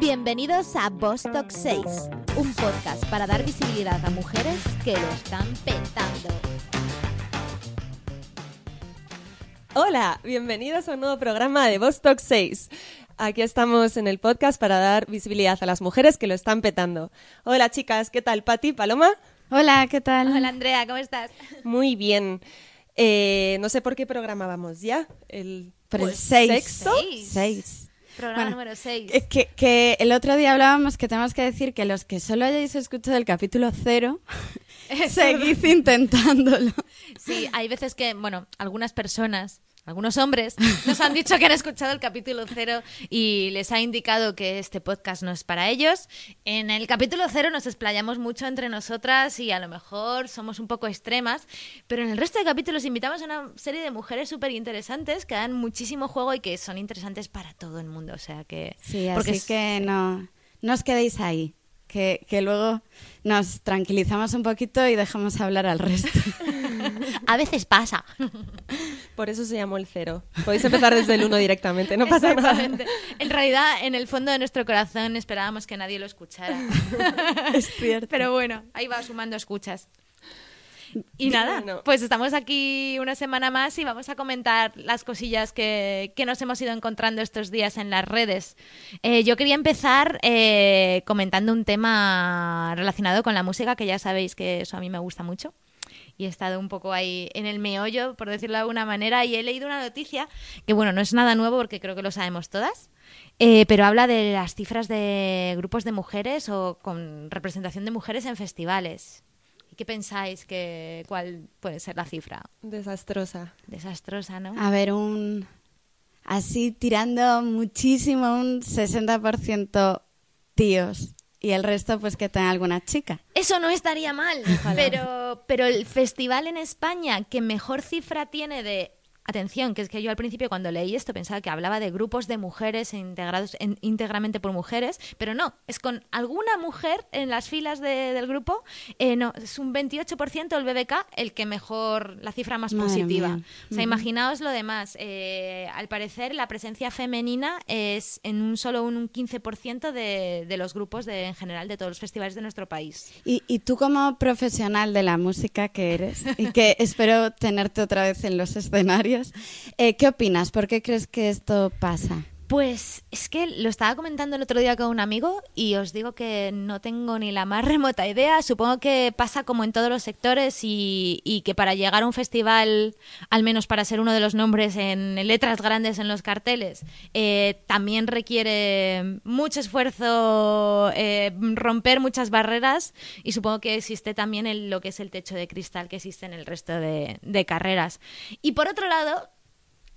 Bienvenidos a Bostock 6, un podcast para dar visibilidad a mujeres que lo están petando. Hola, bienvenidos a un nuevo programa de Bostock 6. Aquí estamos en el podcast para dar visibilidad a las mujeres que lo están petando. Hola chicas, ¿qué tal? Pati, Paloma. Hola, ¿qué tal? Hola Andrea, ¿cómo estás? Muy bien. Eh, no sé por qué programa vamos ya. El, Por el pues, seis. sexto. Seis. Seis. Programa Bueno, número 6. Es que, que el otro día hablábamos que tenemos que decir que los que solo hayáis escuchado el capítulo cero, seguid intentándolo. Sí, hay veces que, bueno, algunas personas, algunos hombres, nos han dicho que han escuchado el capítulo cero y les ha indicado que este podcast no es para ellos. En el capítulo cero nos explayamos mucho entre nosotras y a lo mejor somos un poco extremas, pero en el resto de capítulos invitamos a una serie de mujeres súper interesantes que dan muchísimo juego y que son interesantes para todo el mundo. O sea que. Sí, porque así es- que no, no os quedéis ahí. Que, que luego nos tranquilizamos un poquito y dejamos hablar al resto. A veces pasa. Por eso se llamó el cero. Podéis empezar desde el uno directamente, no pasa nada. Exactamente. En realidad, en el fondo de nuestro corazón esperábamos que nadie lo escuchara. es cierto. Pero bueno, ahí va sumando escuchas. Y nada, pues estamos aquí una semana más y vamos a comentar las cosillas que, que nos hemos ido encontrando estos días en las redes. Eh, yo quería empezar eh, comentando un tema relacionado con la música, que ya sabéis que eso a mí me gusta mucho. Y he estado un poco ahí en el meollo, por decirlo de alguna manera, y he leído una noticia que, bueno, no es nada nuevo porque creo que lo sabemos todas, eh, pero habla de las cifras de grupos de mujeres o con representación de mujeres en festivales. ¿Y qué pensáis que cuál puede ser la cifra? Desastrosa. Desastrosa, ¿no? A ver, un. Así tirando muchísimo, un 60% tíos. Y el resto, pues que tenga alguna chica. Eso no estaría mal, pero, pero el festival en España que mejor cifra tiene de... Atención, que es que yo al principio cuando leí esto pensaba que hablaba de grupos de mujeres integrados en- íntegramente por mujeres, pero no, es con alguna mujer en las filas de- del grupo, eh, no, es un 28% el BBK el que mejor, la cifra más Madre positiva. mía. O sea, imaginaos lo demás. eh, al parecer la presencia femenina es en un solo un 15% de, de los grupos de, en general de todos los festivales de nuestro país. Y, y tú como profesional de la música que eres y que espero tenerte otra vez en los escenarios, eh, ¿qué opinas? ¿Por qué crees que esto pasa? Pues es que lo estaba comentando el otro día con un amigo y os digo que no tengo ni la más remota idea. Supongo que pasa como en todos los sectores y, y que para llegar a un festival, al menos para ser uno de los nombres en letras grandes en los carteles, eh, también requiere mucho esfuerzo, eh, romper muchas barreras y supongo que existe también el- lo que es el techo de cristal que existe en el resto de, de carreras. Y por otro lado,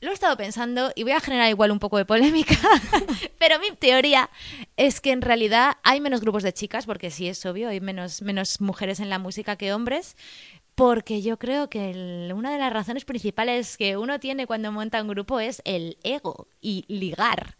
lo he estado pensando y voy a generar igual un poco de polémica, pero mi teoría es que en realidad hay menos grupos de chicas, porque sí es obvio, hay menos, menos mujeres en la música que hombres, porque yo creo que el- una de las razones principales que uno tiene cuando monta un grupo es el ego y ligar.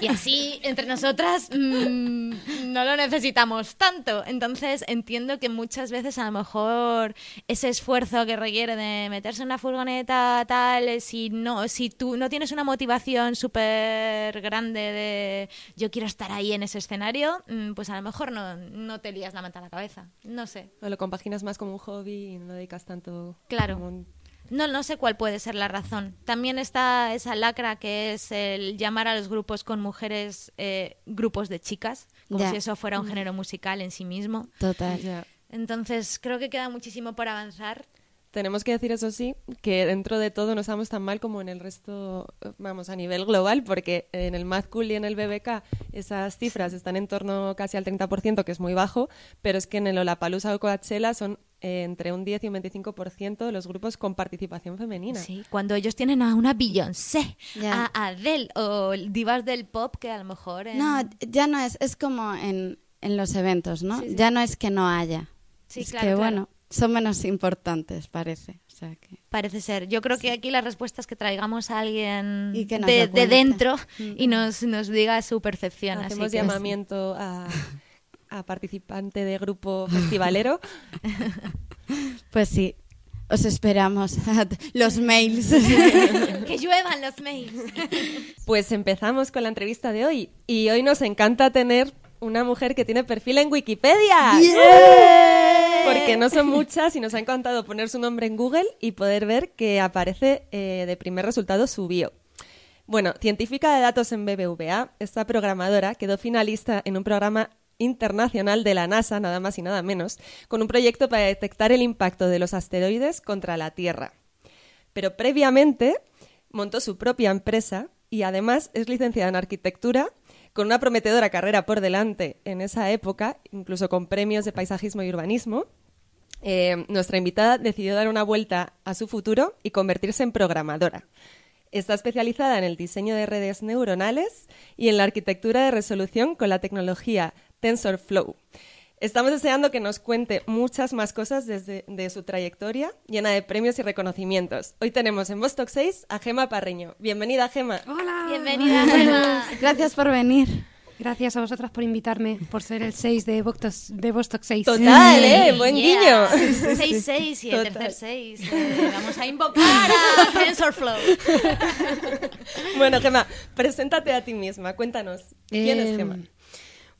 Y así, entre nosotras, mm, no lo necesitamos tanto. Entonces, entiendo que muchas veces a lo mejor ese esfuerzo que requiere de meterse en una furgoneta, tal, si no, si tú no tienes una motivación súper grande de yo quiero estar ahí en ese escenario, mm, pues a lo mejor no, no te lías la manta a la cabeza. No sé. O lo compaginas más como un hobby y no dedicas tanto. Claro. como un- No, no sé cuál puede ser la razón. También está esa lacra que es el llamar a los grupos con mujeres eh, grupos de chicas, como si eso fuera un género musical en sí mismo. Total. Entonces creo que queda muchísimo por avanzar. Tenemos que decir, eso sí, que dentro de todo no estamos tan mal como en el resto, vamos, a nivel global, porque en el Mad Cool y en el BBK esas cifras están en torno casi al 30%, que es muy bajo, pero es que en el Olapalooza o Coachella son eh, entre un 10 y un 25% de los grupos con participación femenina. Sí, cuando ellos tienen a una Beyoncé, a Adele o divas del pop que a lo mejor... en- No, ya no es, es como en, en los eventos, ¿no? Sí, sí. Ya no es que no haya. Sí, es claro, que, claro. bueno, son menos importantes, parece. O sea que... Parece ser. Yo creo que aquí la respuesta es que traigamos a alguien Y que nos de, de dentro y nos, nos diga su percepción. así Hacemos que- llamamiento a, a participante de grupo festivalero. Pues sí. Os esperamos. los mails. que lluevan los mails. Pues empezamos con la entrevista de hoy. Y hoy nos encanta tener una mujer que tiene perfil en Wikipedia. Porque no son muchas y nos ha encantado poner su nombre en Google y poder ver que aparece eh, de primer resultado su bio. Bueno, científica de datos en BBVA, esta programadora quedó finalista en un programa internacional de la NASA, nada más y nada menos, con un proyecto para detectar el impacto de los asteroides contra la Tierra. Pero previamente montó su propia empresa y además es licenciada en arquitectura con una prometedora carrera por delante en esa época, incluso con premios de paisajismo y urbanismo. Eh, nuestra invitada decidió dar una vuelta a su futuro y convertirse en programadora. Está especializada en el diseño de redes neuronales y en la arquitectura de resolución con la tecnología TensorFlow. Estamos deseando que nos cuente muchas más cosas desde de su trayectoria, llena de premios y reconocimientos. Hoy tenemos en Vostok 6 a Gema Parreño. Bienvenida, Gema. Hola. Bienvenida, Gema. Gracias por venir. Gracias a vosotras por invitarme, por ser el 6 de Vostok, de Vostok 6. Total, ¿eh? Buen Yeah. guiño. 6-6 y el Total. tercer 6. vamos a invocar a TensorFlow. Bueno, Gema, preséntate a ti misma. Cuéntanos. ¿Quién es Eh, Gema?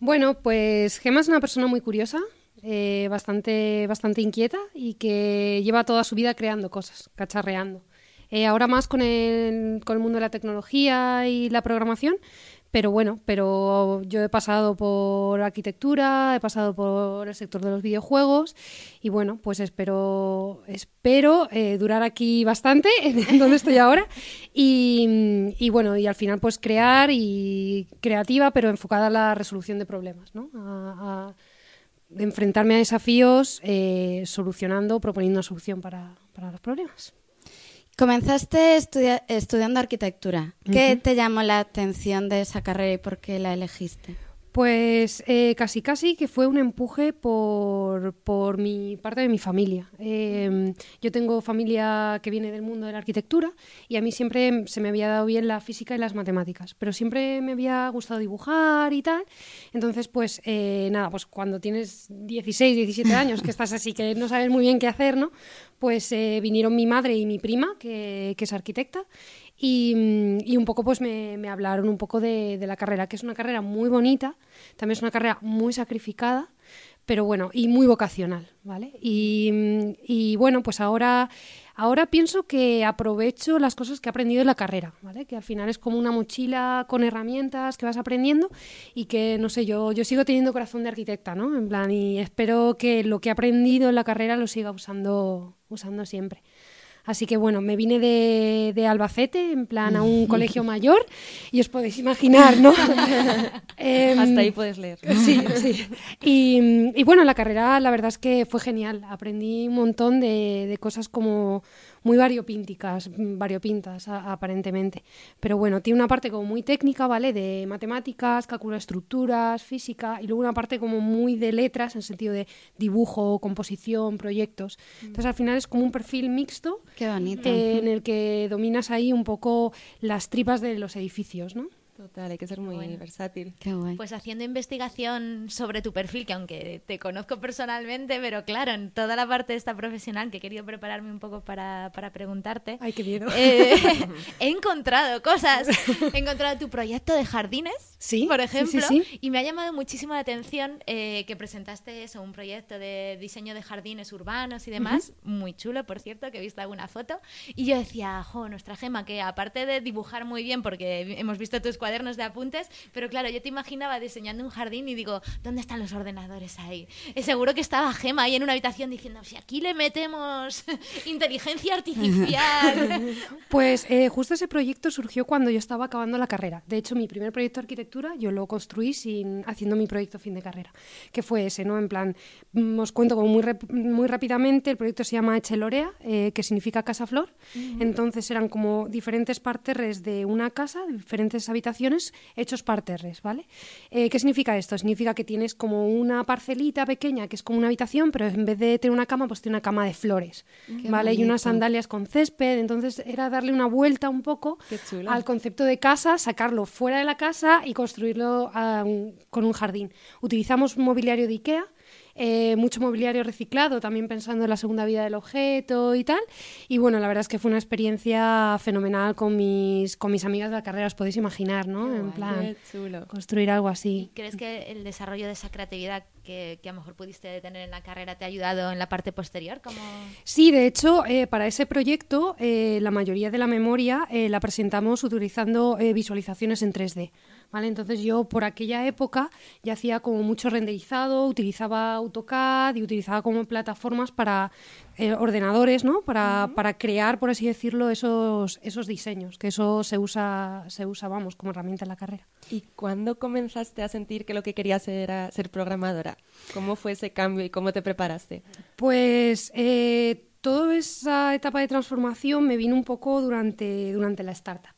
Bueno, pues Gema es una persona muy curiosa, eh, bastante, bastante inquieta y que lleva toda su vida creando cosas, cacharreando. Eh, ahora más con el, con el mundo de la tecnología y la programación, pero bueno, pero yo he pasado por arquitectura, he pasado por el sector de los videojuegos y bueno, pues espero, espero eh, durar aquí bastante donde estoy ahora y, y bueno, y al final pues crear y creativa, pero enfocada a la resolución de problemas, ¿no? A, a enfrentarme a desafíos eh, solucionando, proponiendo una solución para, para los problemas. Comenzaste estudia- estudiando arquitectura. ¿Qué te llamó la atención de esa carrera y por qué la elegiste? Pues eh, casi casi que fue un empuje por, por mi parte de mi familia. Eh, yo tengo familia que viene del mundo de la arquitectura y a mí siempre se me había dado bien la física y las matemáticas, pero siempre me había gustado dibujar y tal. Entonces, pues eh, nada, pues cuando tienes 16, 17 años, que estás así, que no sabes muy bien qué hacer, ¿no? Pues eh, vinieron mi madre y mi prima, que, que es arquitecta, y, mm, y un poco pues me, me hablaron un poco de, de la carrera, que es una carrera muy bonita, también es una carrera muy sacrificada, pero bueno, y muy vocacional, ¿vale? Y, mm, y bueno, pues ahora, ahora pienso que aprovecho las cosas que he aprendido en la carrera, ¿vale? Que al final es como una mochila con herramientas que vas aprendiendo y que, no sé, yo, yo sigo teniendo corazón de arquitecta, ¿no? En plan, y espero que lo que he aprendido en la carrera lo siga usando, usando siempre. Así que bueno, me vine de, de Albacete, en plan a un colegio mayor, y os podéis imaginar, ¿no? Em, Hasta ahí puedes leer. Sí, sí. Y, y bueno, la carrera la verdad es que fue genial. Aprendí un montón de, de cosas como muy variopínticas, mm, variopintas a- aparentemente. Pero bueno, tiene una parte como muy técnica, ¿vale? De matemáticas, cálculo de estructuras, física, y luego una parte como muy de letras, en sentido de dibujo, composición, proyectos. Entonces al final es como un perfil mixto Qué bonito. eh, en el que dominas ahí un poco las tripas de los edificios, ¿no? Total, hay que ser muy Bueno. versátil. Qué guay. Pues haciendo investigación sobre tu perfil, que aunque te conozco personalmente, pero claro, en toda la parte de esta profesional que he querido prepararme un poco para, para preguntarte, Ay, qué miedo. eh, he encontrado cosas. He encontrado tu proyecto de jardines, Sí, por sí, sí, ejemplo, sí. y me ha llamado muchísimo la atención eh, que presentaste eso, un proyecto de diseño de jardines urbanos y demás, muy chulo, por cierto, que he visto alguna foto, y yo decía, jo, nuestra Gema, que aparte de dibujar muy bien, porque hemos visto tus cuadernos de apuntes, pero claro, yo te imaginaba diseñando un jardín y digo, ¿dónde están los ordenadores ahí? Eh, seguro que estaba Gema ahí en una habitación diciendo, si aquí le metemos inteligencia artificial. Pues eh, justo ese proyecto surgió cuando yo estaba acabando la carrera. De hecho, mi primer proyecto de arquitectura yo lo construí sin, haciendo mi proyecto fin de carrera, que fue ese, ¿no? En plan, mm, os cuento como muy, muy rápidamente, el proyecto se llama Echelorea, eh, que significa casa flor. Entonces eran como diferentes parterres de una casa, diferentes habitaciones, hechos parterres, ¿vale? Eh, ¿Qué significa esto? Significa que tienes como una parcelita pequeña que es como una habitación, pero en vez de tener una cama, pues tiene una cama de flores, Qué ¿vale? Y unas sandalias con césped. Entonces era darle una vuelta un poco al concepto de casa, sacarlo fuera de la casa y construirlo ah, con un jardín. Utilizamos mobiliario de IKEA eh, mucho mobiliario reciclado, también pensando en la segunda vida del objeto y tal. Y bueno, la verdad es que fue una experiencia fenomenal con mis, con mis amigas de la carrera, os podéis imaginar, ¿no? en plan, Qué chulo. construir algo así. ¿Crees que el desarrollo de esa creatividad que, que a lo mejor pudiste tener en la carrera te ha ayudado en la parte posterior? Como... Sí, de hecho, eh, para ese proyecto eh, la mayoría de la memoria eh, la presentamos utilizando eh, visualizaciones en 3D. ¿Vale? Entonces yo por aquella época ya hacía como mucho renderizado, utilizaba AutoCAD y utilizaba como plataformas para eh, ordenadores, ¿no? Para, para crear, por así decirlo, esos, esos diseños, que eso se usa, se usa, vamos, como herramienta en la carrera. ¿Y cuándo comenzaste a sentir que lo que querías era ser programadora? ¿Cómo fue ese cambio y cómo te preparaste? Pues eh, toda esa etapa de transformación me vino un poco durante, durante la startup.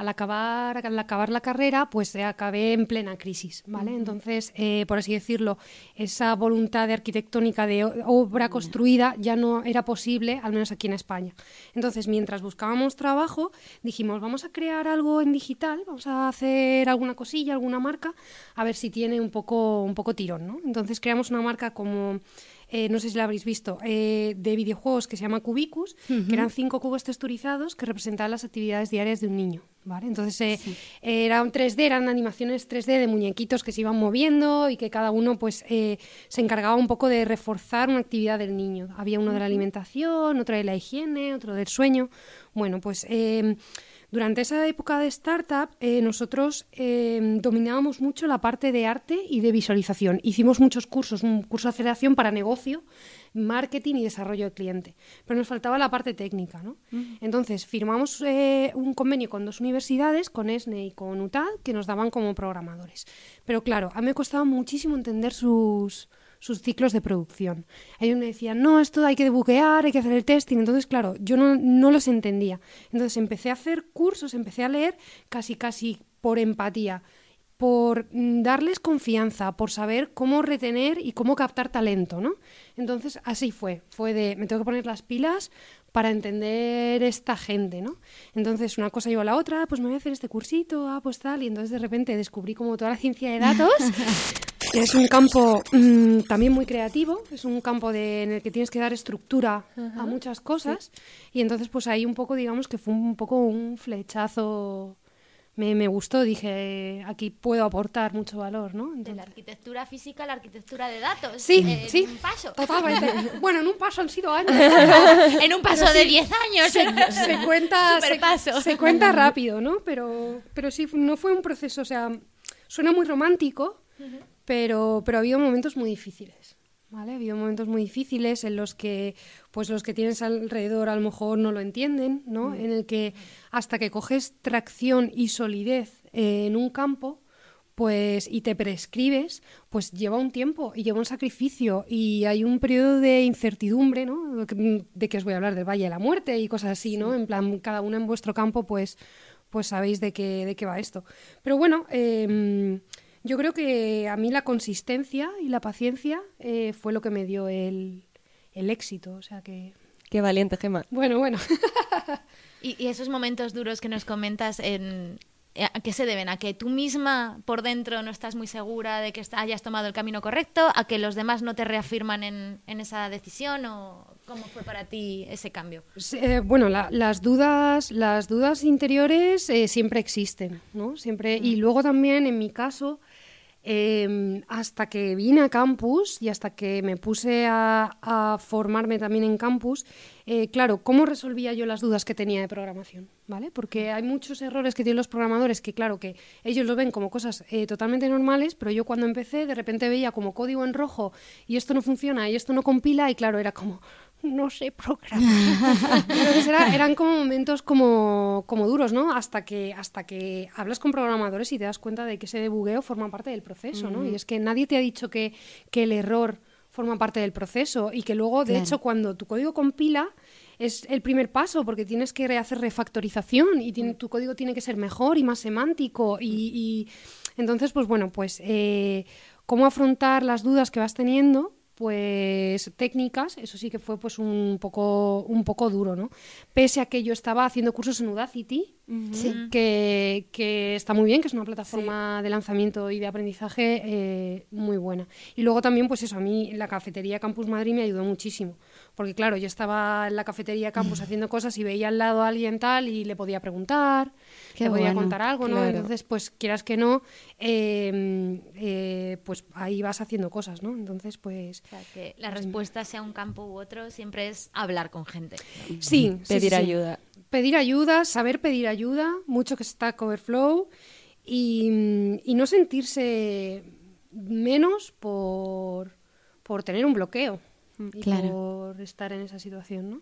Al acabar, al acabar la carrera, pues eh, acabé en plena crisis, ¿vale? Entonces, eh, por así decirlo, esa voluntad de arquitectónica de obra construida ya no era posible, al menos aquí en España. Entonces, mientras buscábamos trabajo, dijimos, vamos a crear algo en digital, vamos a hacer alguna cosilla, alguna marca, a ver si tiene un poco, un poco tirón, ¿no? Entonces creamos una marca como eh, no sé si la habréis visto, eh, de videojuegos que se llama Cubicus, que eran cinco cubos texturizados que representaban las actividades diarias de un niño. ¿vale? Entonces eh, era un 3D, eran animaciones 3D de muñequitos que se iban moviendo y que cada uno pues eh, se encargaba un poco de reforzar una actividad del niño. Había uno de la alimentación, otro de la higiene, otro del sueño. Bueno, pues eh, durante esa época de startup, eh, nosotros eh, dominábamos mucho la parte de arte y de visualización. Hicimos muchos cursos, un curso de aceleración para negocio, marketing y desarrollo de cliente. Pero nos faltaba la parte técnica, ¿no? Entonces, firmamos eh, un convenio con dos universidades, con ESNE y con UTAD, que nos daban como programadores. Pero claro, a mí me costaba muchísimo entender sus sus ciclos de producción. Ellos me decían, no, esto hay que debuguear, hay que hacer el testing. Entonces, claro, yo no, no los entendía. Entonces empecé a hacer cursos, empecé a leer casi, casi por empatía, por mm, darles confianza, por saber cómo retener y cómo captar talento, ¿no? Entonces, así fue. Fue de, me tengo que poner las pilas para entender esta gente, ¿no? Entonces, una cosa llevó a la otra, pues me voy a hacer este cursito, ah, pues tal, y entonces de repente descubrí como toda la ciencia de datos es un campo mm, también muy creativo, es un campo de, en el que tienes que dar estructura a muchas cosas y entonces pues ahí un poco digamos que fue un poco un flechazo, me, me gustó, dije aquí puedo aportar mucho valor, ¿no? De la arquitectura física a la arquitectura de datos. Sí, en sí. un paso. Totalmente. bueno, en un paso han sido años. en un paso de 10 años. se cuenta se cuenta rápido, ¿no? Pero, pero sí, no fue un proceso, o sea, suena muy romántico, pero, pero ha habido momentos muy difíciles. ¿Vale? Ha habido momentos muy difíciles en los que pues los que tienes alrededor a lo mejor no lo entienden, ¿no? En el que hasta que coges tracción y solidez eh, en un campo, pues y te prescribes, pues lleva un tiempo y lleva un sacrificio y hay un periodo de incertidumbre, ¿no? De que os voy a hablar del Valle de la Muerte y cosas así, ¿no? En plan, cada uno en vuestro campo, pues, pues sabéis de qué, de qué va esto. Pero bueno, eh, yo creo que a mí la consistencia y la paciencia eh, fue lo que me dio el, el éxito, o sea que... Qué valiente, Gema. Bueno, bueno. Y, y esos momentos duros que nos comentas, en, eh, ¿a qué se deben? ¿A que tú misma por dentro no estás muy segura de que hayas tomado el camino correcto? ¿A que los demás no te reafirman en, en esa decisión? ¿O cómo fue para ti ese cambio? Eh, bueno, la- las dudas, las dudas interiores eh, siempre existen, ¿no? Siempre y luego también en mi caso, eh, hasta que vine a campus y hasta que me puse a, formarme también en campus, eh, claro, ¿cómo resolvía yo las dudas que tenía de programación? ¿Vale? Porque hay muchos errores que tienen los programadores que, claro, que ellos lo ven como cosas eh, totalmente normales, pero yo cuando empecé de repente veía como código en rojo y esto no funciona y esto no compila y claro, era como, no sé programar. Entonces era- eran como momentos como, como duros, ¿no? Hasta que, hasta que hablas con programadores y te das cuenta de que ese debugueo forma parte del proceso, ¿no? Y es que nadie te ha dicho que, que el error forma parte del proceso y que luego, de Claro. hecho, cuando tu código compila es el primer paso porque tienes que hacer refactorización y tiene- tu código tiene que ser mejor y más semántico y, y entonces, pues bueno, pues eh, cómo afrontar las dudas que vas teniendo pues técnicas, eso sí que fue pues un poco un poco duro, ¿no? Pese a que yo estaba haciendo cursos en Udacity, que, que está muy bien, que es una plataforma de lanzamiento y de aprendizaje eh, muy buena. Y luego también, pues eso, a mí la cafetería Campus Madrid me ayudó muchísimo. Porque claro, yo estaba en la cafetería Campus haciendo cosas y veía al lado a alguien tal y le podía preguntar, Qué le podía bueno, contar algo, ¿no? claro. Entonces, pues quieras que no, eh, eh, pues ahí vas haciendo cosas, ¿no? Entonces, pues O sea, que la respuesta sea un campo u otro siempre es hablar con gente. sí, sí, Pedir sí, sí. ayuda. Pedir ayuda, saber pedir ayuda, mucho que está Overflow y, y no sentirse menos por, por tener un bloqueo y Claro. por estar en esa situación, ¿no?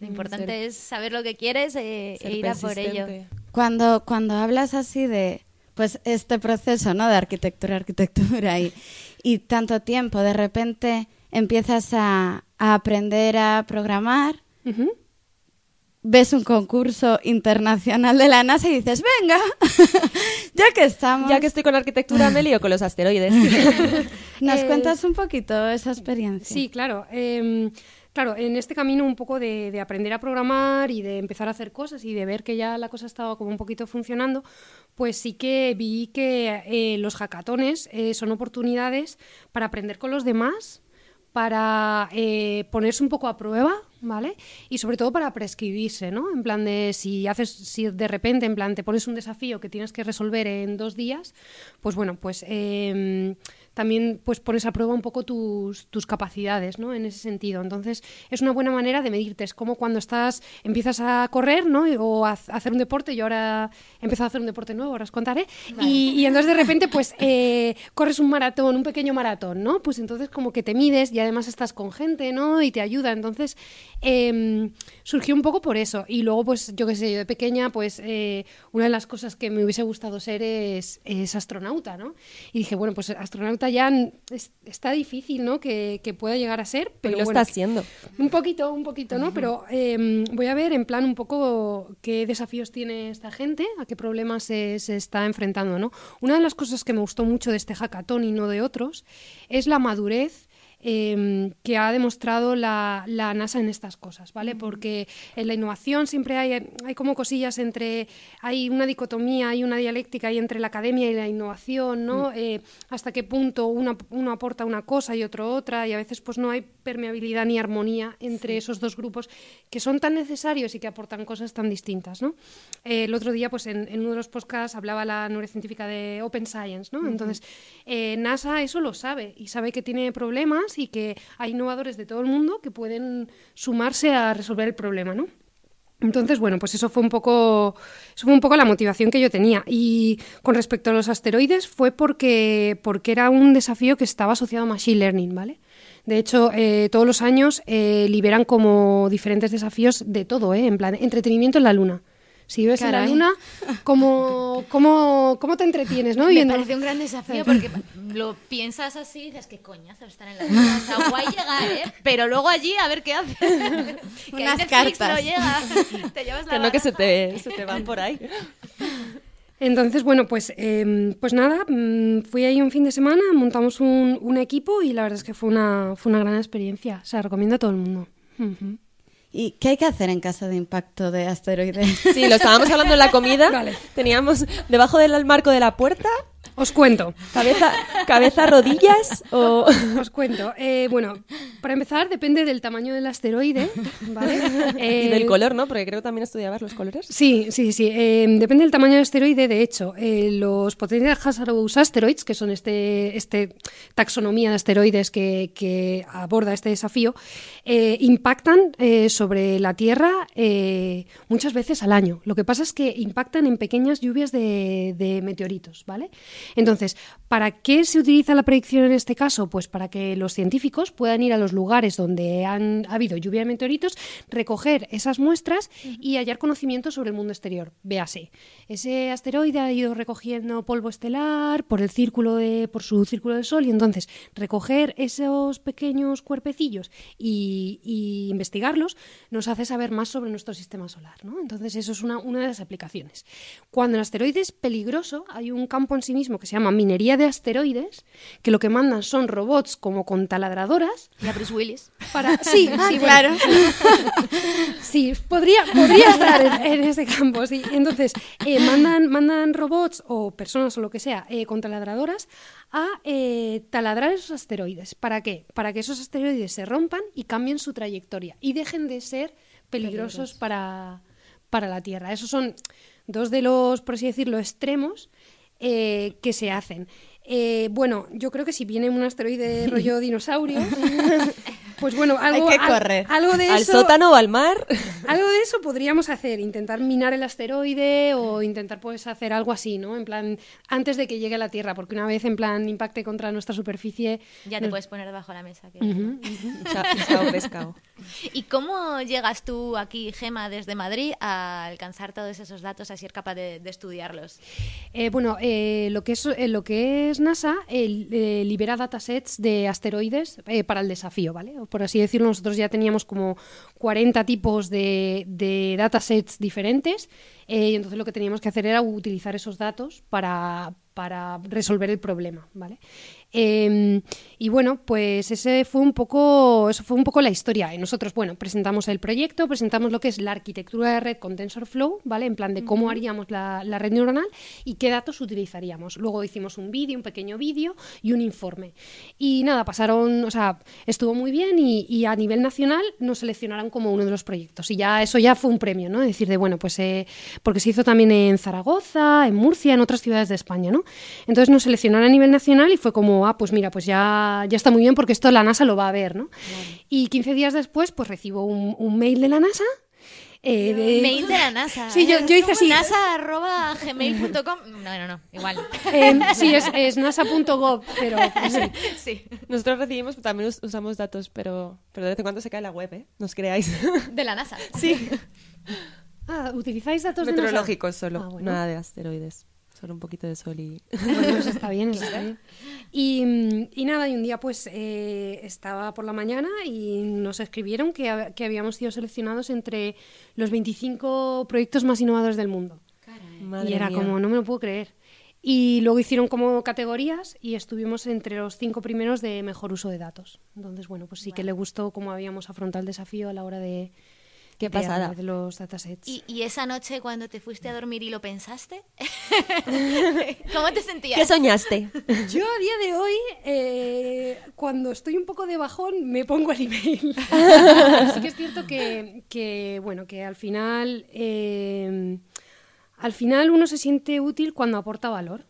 Lo importante es saber lo que quieres e ir a por ello. Cuando, cuando hablas así de pues este proceso ¿no? de arquitectura, arquitectura y, y tanto tiempo, de repente empiezas a, a aprender a programar. Ves un concurso internacional de la NASA y dices, venga, ya que estamos, Ya que estoy con arquitectura, me lío con los asteroides. nos Eh, cuentas un poquito esa experiencia. Sí, claro. em, claro, en este camino un poco de, de aprender a programar y de empezar a hacer cosas y de ver que ya la cosa estaba como un poquito funcionando, pues sí que vi que eh, los hackatones eh, son oportunidades para aprender con los demás, para eh, ponerse un poco a prueba, ¿vale? Y sobre todo para prescribirse, ¿no? En plan de si haces, si de repente, en plan, te pones un desafío que tienes que resolver en dos días, pues bueno, pues em, también pues pones a prueba un poco tus, tus capacidades, ¿no? En ese sentido. Entonces, es una buena manera de medirte. Es como cuando estás, empiezas a correr, ¿no? O a, a hacer un deporte. Yo ahora he empezado a hacer un deporte nuevo, ahora os contaré. Y, y entonces de repente, pues, eh, corres un maratón, un pequeño maratón, ¿no? Pues entonces como que te mides y además estás con gente, ¿no? Y te ayuda. Entonces, em, surgió un poco por eso. Y luego, pues, yo qué sé, yo de pequeña, pues, eh, una de las cosas que me hubiese gustado ser es, es astronauta, ¿no? Y dije, bueno, pues astronauta ya n- es- está difícil, ¿no? Que, que pueda llegar a ser, pero Pero lo bueno, estás haciendo. un poquito, un poquito, ¿no? Pero eh, voy a ver en plan un poco qué desafíos tiene esta gente, a qué problemas se, se está enfrentando, ¿no? Una de las cosas que me gustó mucho de este hackathon y no de otros es la madurez eh, que ha demostrado la, la NASA en estas cosas, ¿vale? Porque en la innovación siempre hay, hay como cosillas entre, hay una dicotomía, hay una dialéctica ahí entre la academia y la innovación, ¿no? Eh, hasta qué punto una- uno aporta una cosa y otro otra, y a veces pues no hay permeabilidad ni armonía entre esos dos grupos que son tan necesarios y que aportan cosas tan distintas, ¿no? Eh, el otro día, pues en, en uno de los podcasts hablaba la neurocientífica de Open Science, ¿no? Entonces, eh, NASA eso lo sabe y sabe que tiene problemas y que hay innovadores de todo el mundo que pueden sumarse a resolver el problema, ¿no? Entonces, bueno, pues eso fue un poco, eso fue un poco la motivación que yo tenía. Y con respecto a los asteroides, fue porque, porque era un desafío que estaba asociado a Machine Learning, ¿vale? De hecho, eh, todos los años eh, liberan como diferentes desafíos de todo, ¿eh? En plan, entretenimiento en la Luna. Si vives en Caray. la Luna, ¿cómo, cómo, cómo te entretienes, no? Me Viendo- parece un gran desafío porque lo piensas así y dices, qué coñazo estar en la luna. O sea, guay llegar, ¿eh? Pero luego allí a ver qué haces. que Unas Netflix cartas. no llega. Te llevas la Que no que se te, se te van por ahí. Entonces, bueno, pues, em, pues nada, mm, fui ahí un fin de semana, montamos un, un equipo y la verdad es que fue una, fue una gran experiencia. O sea, recomiendo a todo el mundo. Ujú. ¿Y qué hay que hacer en caso de impacto de asteroides? Sí, lo estábamos hablando en la comida. Vale. Teníamos debajo del marco de la puerta Os cuento. cabeza, cabeza rodillas o... Os cuento. Eh, bueno, para empezar, depende del tamaño del asteroide, ¿vale? y Eh, del color, ¿no? Porque creo que también estudiabas los colores. Sí, sí, sí. eh, depende del tamaño del asteroide. De hecho, eh, los Potential Hazardous Asteroids, que son este, este taxonomía de asteroides que, que aborda este desafío, eh, impactan eh, sobre la Tierra eh, muchas veces al año. Lo que pasa es que impactan en pequeñas lluvias de, de meteoritos, ¿vale? Entonces, ¿para qué se utiliza la predicción en este caso? Pues para que los científicos puedan ir a los lugares donde han ha habido lluvia de meteoritos, recoger esas muestras y hallar conocimiento sobre el mundo exterior. Véase, ese asteroide ha ido recogiendo polvo estelar por el círculo de, por su círculo del Sol y entonces recoger esos pequeños cuerpecillos y, y investigarlos nos hace saber más sobre nuestro sistema solar. ¿no? Entonces eso es una, una de las aplicaciones. Cuando el asteroide es peligroso, hay un campo en sí mismo mismo que se llama minería de asteroides, que lo que mandan son robots como con taladradoras. Y a Bruce Willis. Para... Sí, Ah, sí, bueno. claro. Sí, podría, podría estar en, en ese campo, sí. Entonces, eh, mandan, mandan robots o personas o lo que sea eh, con taladradoras a eh, taladrar esos asteroides. ¿Para qué? Para que esos asteroides se rompan y cambien su trayectoria y dejen de ser peligrosos para, para la Tierra. Esos son dos de los, por así decirlo, extremos eh, que se hacen. Eh, bueno, yo creo que si viene un asteroide rollo dinosaurio, pues bueno, algo, que al- correr. algo de ¿Al eso, sótano o al mar? algo de eso podríamos hacer, intentar minar el asteroide o intentar pues hacer algo así, ¿no? En plan, antes de que llegue a la Tierra, porque una vez en plan impacte contra nuestra superficie... Ya te puedes poner debajo de la mesa. que-. Chao, chao, pescado. ¿Y cómo llegas tú aquí, Gema, desde Madrid, a alcanzar todos esos datos, a ser capaz de, de estudiarlos? Eh, bueno, eh, lo, que es, eh, lo que es NASA libera datasets de asteroides eh, para el desafío, ¿vale? Por así decirlo, nosotros ya teníamos como 40 tipos de, de datasets diferentes eh, y entonces lo que teníamos que hacer era utilizar esos datos para, para resolver el problema, ¿vale? Eh, y bueno, pues ese fue un poco, eso fue un poco la historia. Y nosotros, bueno, presentamos el proyecto, presentamos lo que es la arquitectura de red con TensorFlow, ¿vale? En plan de cómo haríamos la, la red neuronal y qué datos utilizaríamos. Luego hicimos un vídeo, un pequeño vídeo y un informe. Y nada, pasaron, o sea, estuvo muy bien y, y a nivel nacional nos seleccionaron como uno de los proyectos. Y ya eso ya fue un premio, ¿no? Es decir, de bueno, pues eh, porque se hizo también en Zaragoza, en Murcia, en otras ciudades de España, ¿no? Entonces nos seleccionaron a nivel nacional y fue como, ah, pues mira, pues ya, ya está muy bien porque esto la NASA lo va a ver, ¿no? Y 15 días después, pues recibo un, un mail de la NASA. eh, de- Mail de la NASA. Sí, yo- ¿eh? yo hice así. NASA.gmail.com. No, no, no, igual. em, sí, es, es nasa.gov, pero pues sí. Sí. Nosotros recibimos, también us- usamos datos, pero, pero de vez en cuando se cae la web, ¿eh? No os creáis. De la NASA. sí. Ah, ¿utilizáis datos de NASA? Meteorológicos solo, Ah, bueno. nada de asteroides. Solo un poquito de sol y... Bueno, eso está bien, eso está bien. Y, y nada, y un día pues eh, estaba por la mañana y nos escribieron que, que habíamos sido seleccionados entre los 25 proyectos más innovadores del mundo. Madre y era mía. como, no me lo puedo creer. Y luego hicieron como categorías y estuvimos entre los cinco primeros de mejor uso de datos. Entonces, bueno, pues sí que le gustó cómo habíamos afrontado el desafío a la hora de, Qué pasada. de los datasets. ¿Y, y esa noche cuando te fuiste a dormir y lo pensaste? ¿Cómo te sentías? ¿Qué soñaste? Yo a día de hoy, eh, cuando estoy un poco de bajón, me pongo el email. sí que es cierto que, que, bueno, que al final, eh, al final uno se siente útil cuando aporta valor.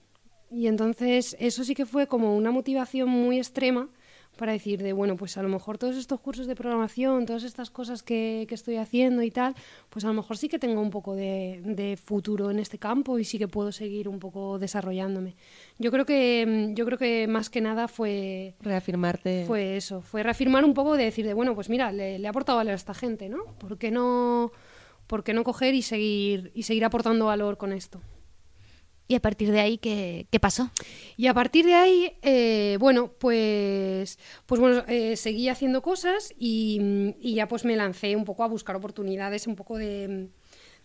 Y entonces eso sí que fue como una motivación muy extrema para decir de, bueno, pues a lo mejor todos estos cursos de programación, todas estas cosas que, que estoy haciendo y tal, pues a lo mejor sí que tengo un poco de, de futuro en este campo y sí que puedo seguir un poco desarrollándome. Yo creo que, mm, yo creo que más que nada fue, Reafirmarte. fue eso, fue reafirmar un poco de decir de, bueno, pues mira, le, le he aportado valor a esta gente, ¿no? ¿Por qué no, por qué no coger y seguir, y seguir aportando valor con esto? ¿Y a partir de ahí qué, qué pasó? Y a partir de ahí, eh, bueno, pues, pues bueno, eh, seguí haciendo cosas y, y ya pues me lancé un poco a buscar oportunidades un poco de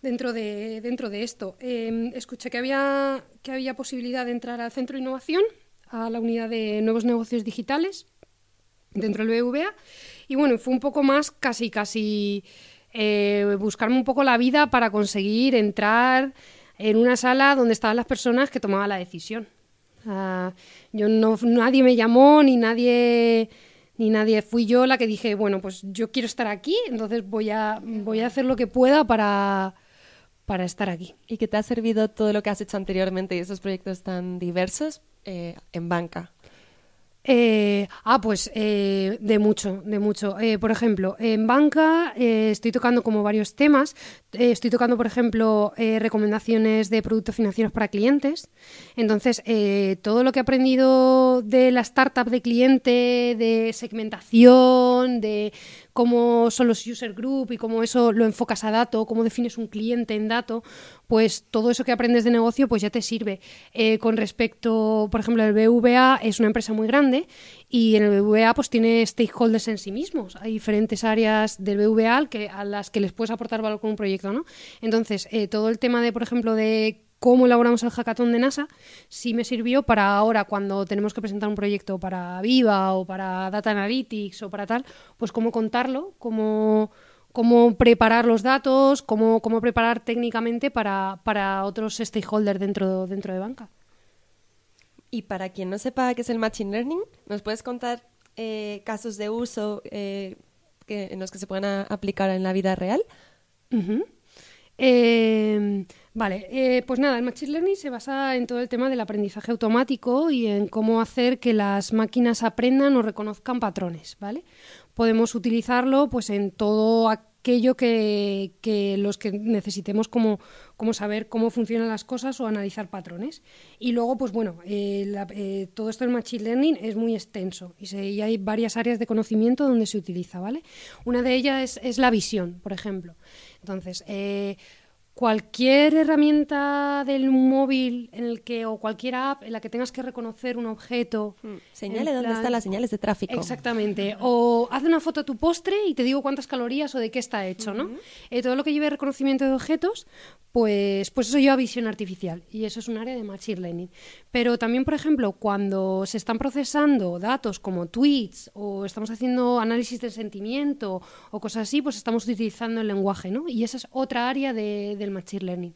dentro de dentro de esto. Eh, escuché que había que había posibilidad de entrar al centro de innovación, a la unidad de nuevos negocios digitales dentro del BVA y bueno, fue un poco más casi casi eh, buscarme un poco la vida para conseguir entrar en una sala donde estaban las personas que tomaban la decisión. Yo no, nadie me llamó ni nadie ni nadie fui yo la que dije bueno pues yo quiero estar aquí entonces voy a voy a hacer lo que pueda para para estar aquí ¿Y qué te ha servido todo lo que has hecho anteriormente y esos proyectos tan diversos eh, en banca? Eh, ah, pues eh, de mucho, de mucho. Por ejemplo, en banca estoy tocando como varios temas. Eh, estoy tocando, por ejemplo, eh, recomendaciones de productos financieros para clientes. Entonces, eh, todo lo que he aprendido de la startup de cliente, de segmentación, de cómo son los user group y cómo eso lo enfocas a dato, cómo defines un cliente en dato, pues todo eso que aprendes de negocio pues ya te sirve. Eh, con respecto, por ejemplo, el BVA es una empresa muy grande y en el BVA pues tiene stakeholders en sí mismos. Hay diferentes áreas del BVA que, a las que les puedes aportar valor con un proyecto, ¿no? Entonces, eh, todo el tema de, por ejemplo, de cómo elaboramos el hackathon de NASA, sí me sirvió para ahora, cuando tenemos que presentar un proyecto para Viva o para Data Analytics o para tal, pues cómo contarlo, cómo, cómo preparar los datos, cómo, cómo preparar técnicamente para, para otros stakeholders dentro, dentro de banca. Y para quien no sepa qué es el Machine Learning, ¿nos puedes contar eh, casos de uso eh, que, en los que se puedan aplicar en la vida real? Ujú. Eh, vale, pues nada, el Machine Learning se basa en todo el tema del aprendizaje automático y en cómo hacer que las máquinas aprendan o reconozcan patrones, ¿vale? Podemos utilizarlo pues en todo aquello que, que los que necesitemos como, como saber cómo funcionan las cosas o analizar patrones. Y luego, pues bueno, eh, eh, todo esto del Machine Learning es muy extenso y hay varias áreas de conocimiento donde se utiliza, ¿vale? Una de ellas es, es la visión, por ejemplo. Entonces, eh, cualquier herramienta del móvil en el que o cualquier app en la que tengas que reconocer un objeto. Señale en dónde plan- están las señales de tráfico. Exactamente. O haz una foto a tu postre y te digo cuántas calorías o de qué está hecho, ¿no? Eh, todo lo que lleve reconocimiento de objetos, pues, pues eso lleva visión artificial y eso es un área de Machine Learning. Pero también, por ejemplo, cuando se están procesando datos como tweets o estamos haciendo análisis del sentimiento o cosas así, pues estamos utilizando el lenguaje, ¿no? Y esa es otra área de- del Machine Learning.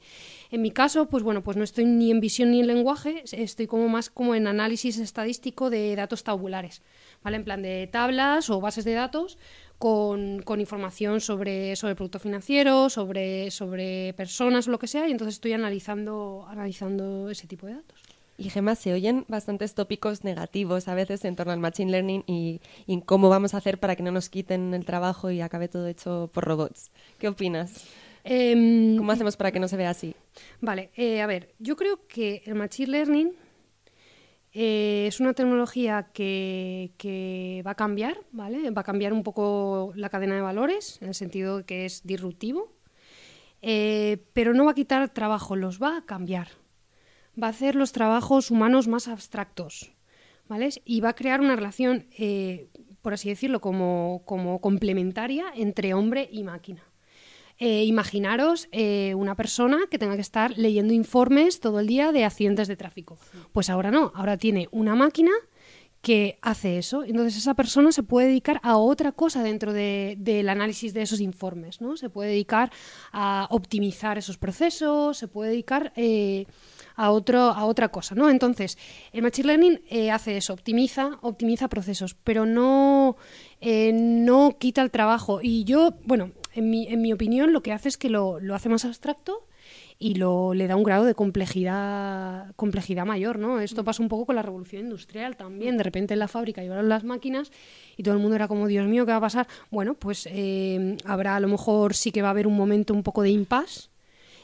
En mi caso, pues bueno, pues no estoy ni en visión ni en lenguaje, estoy como más como en análisis estadístico de datos tabulares, ¿vale? En plan de tablas o bases de datos con, con información sobre, sobre productos financieros, sobre, sobre personas o lo que sea, y entonces estoy analizando, analizando ese tipo de datos. Y Gemma, se oyen bastantes tópicos negativos a veces en torno al Machine Learning y, y cómo vamos a hacer para que no nos quiten el trabajo y acabe todo hecho por robots. ¿Qué opinas? Em, ¿Cómo hacemos para que no se vea así? Vale, eh, a ver, yo creo que el Machine Learning eh, es una tecnología que, que va a cambiar, ¿vale? Va a cambiar un poco la cadena de valores, en el sentido de que es disruptivo, eh, pero no va a quitar trabajo, los va a cambiar. Va a hacer los trabajos humanos más abstractos, ¿vale? Y va a crear una relación, eh, por así decirlo, como, como complementaria entre hombre y máquina. Eh, imaginaros eh, una persona que tenga que estar leyendo informes todo el día de accidentes de tráfico. Pues ahora no, ahora tiene una máquina que hace eso. Entonces esa persona se puede dedicar a otra cosa dentro de- del análisis de esos informes, ¿no? Se puede dedicar a optimizar esos procesos, se puede dedicar eh, a, otro, a otra cosa, ¿no? Entonces, el Machine Learning eh, hace eso, optimiza, optimiza procesos, pero no, eh, no quita el trabajo. Y yo, bueno, en mi, en mi opinión, lo que hace es que lo, lo hace más abstracto y lo, le da un grado de complejidad, complejidad mayor, ¿no? Esto pasa un poco con la revolución industrial también. De repente en la fábrica llevaron las máquinas y todo el mundo era como, Dios mío, ¿qué va a pasar? Bueno, pues eh, habrá a lo mejor sí que va a haber un momento un poco de impasse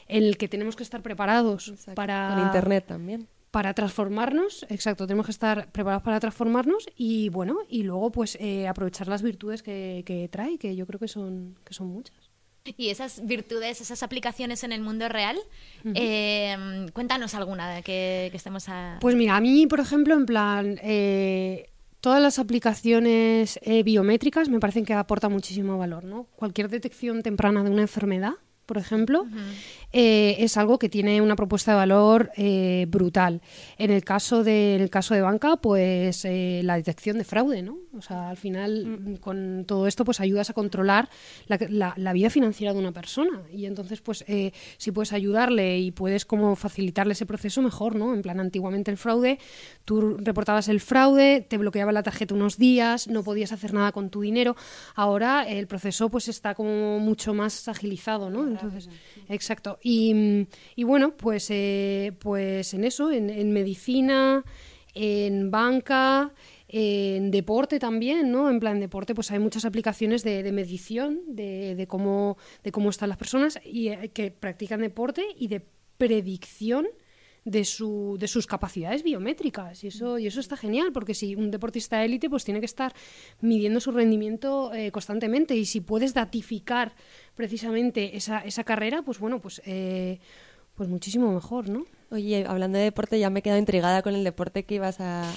en el que tenemos que estar preparados Exacto. para Con Internet también. Para transformarnos, exacto, tenemos que estar preparados para transformarnos y bueno, y luego pues eh, aprovechar las virtudes que, que trae, que yo creo que son, que son muchas. Y esas virtudes, esas aplicaciones en el mundo real, eh, cuéntanos alguna que, que estemos a... Pues mira, a mí, por ejemplo, en plan, eh, todas las aplicaciones eh, biométricas me parecen que aportan muchísimo valor, ¿no? Cualquier detección temprana de una enfermedad, por ejemplo, eh, es algo que tiene una propuesta de valor eh, brutal. En el caso de, el caso de banca, pues eh, la detección de fraude, ¿no? O sea, al final, mm, con todo esto, pues ayudas a controlar la, la- la vida financiera de una persona. Y entonces, pues, eh, si puedes ayudarle y puedes como facilitarle ese proceso, mejor, ¿no? En plan, antiguamente el fraude, tú reportabas el fraude, te bloqueaba la tarjeta unos días, no podías hacer nada con tu dinero. Ahora el proceso, pues, está como mucho más agilizado, ¿no? Entonces, exacto. Y, bueno, pues, eh, pues en eso, en, en medicina, en banca, en deporte también, ¿no? En plan deporte, pues hay muchas aplicaciones de, de medición de, de cómo, de cómo están las personas y eh, que practican deporte y de predicción de, su, de sus capacidades biométricas. Y eso, y eso está genial, porque si un deportista élite pues tiene que estar midiendo su rendimiento eh, constantemente. Y si puedes datificar precisamente esa, esa carrera, pues bueno, pues, eh, pues muchísimo mejor, ¿no? Oye, hablando de deporte, ya me he quedado intrigada con el deporte que ibas a,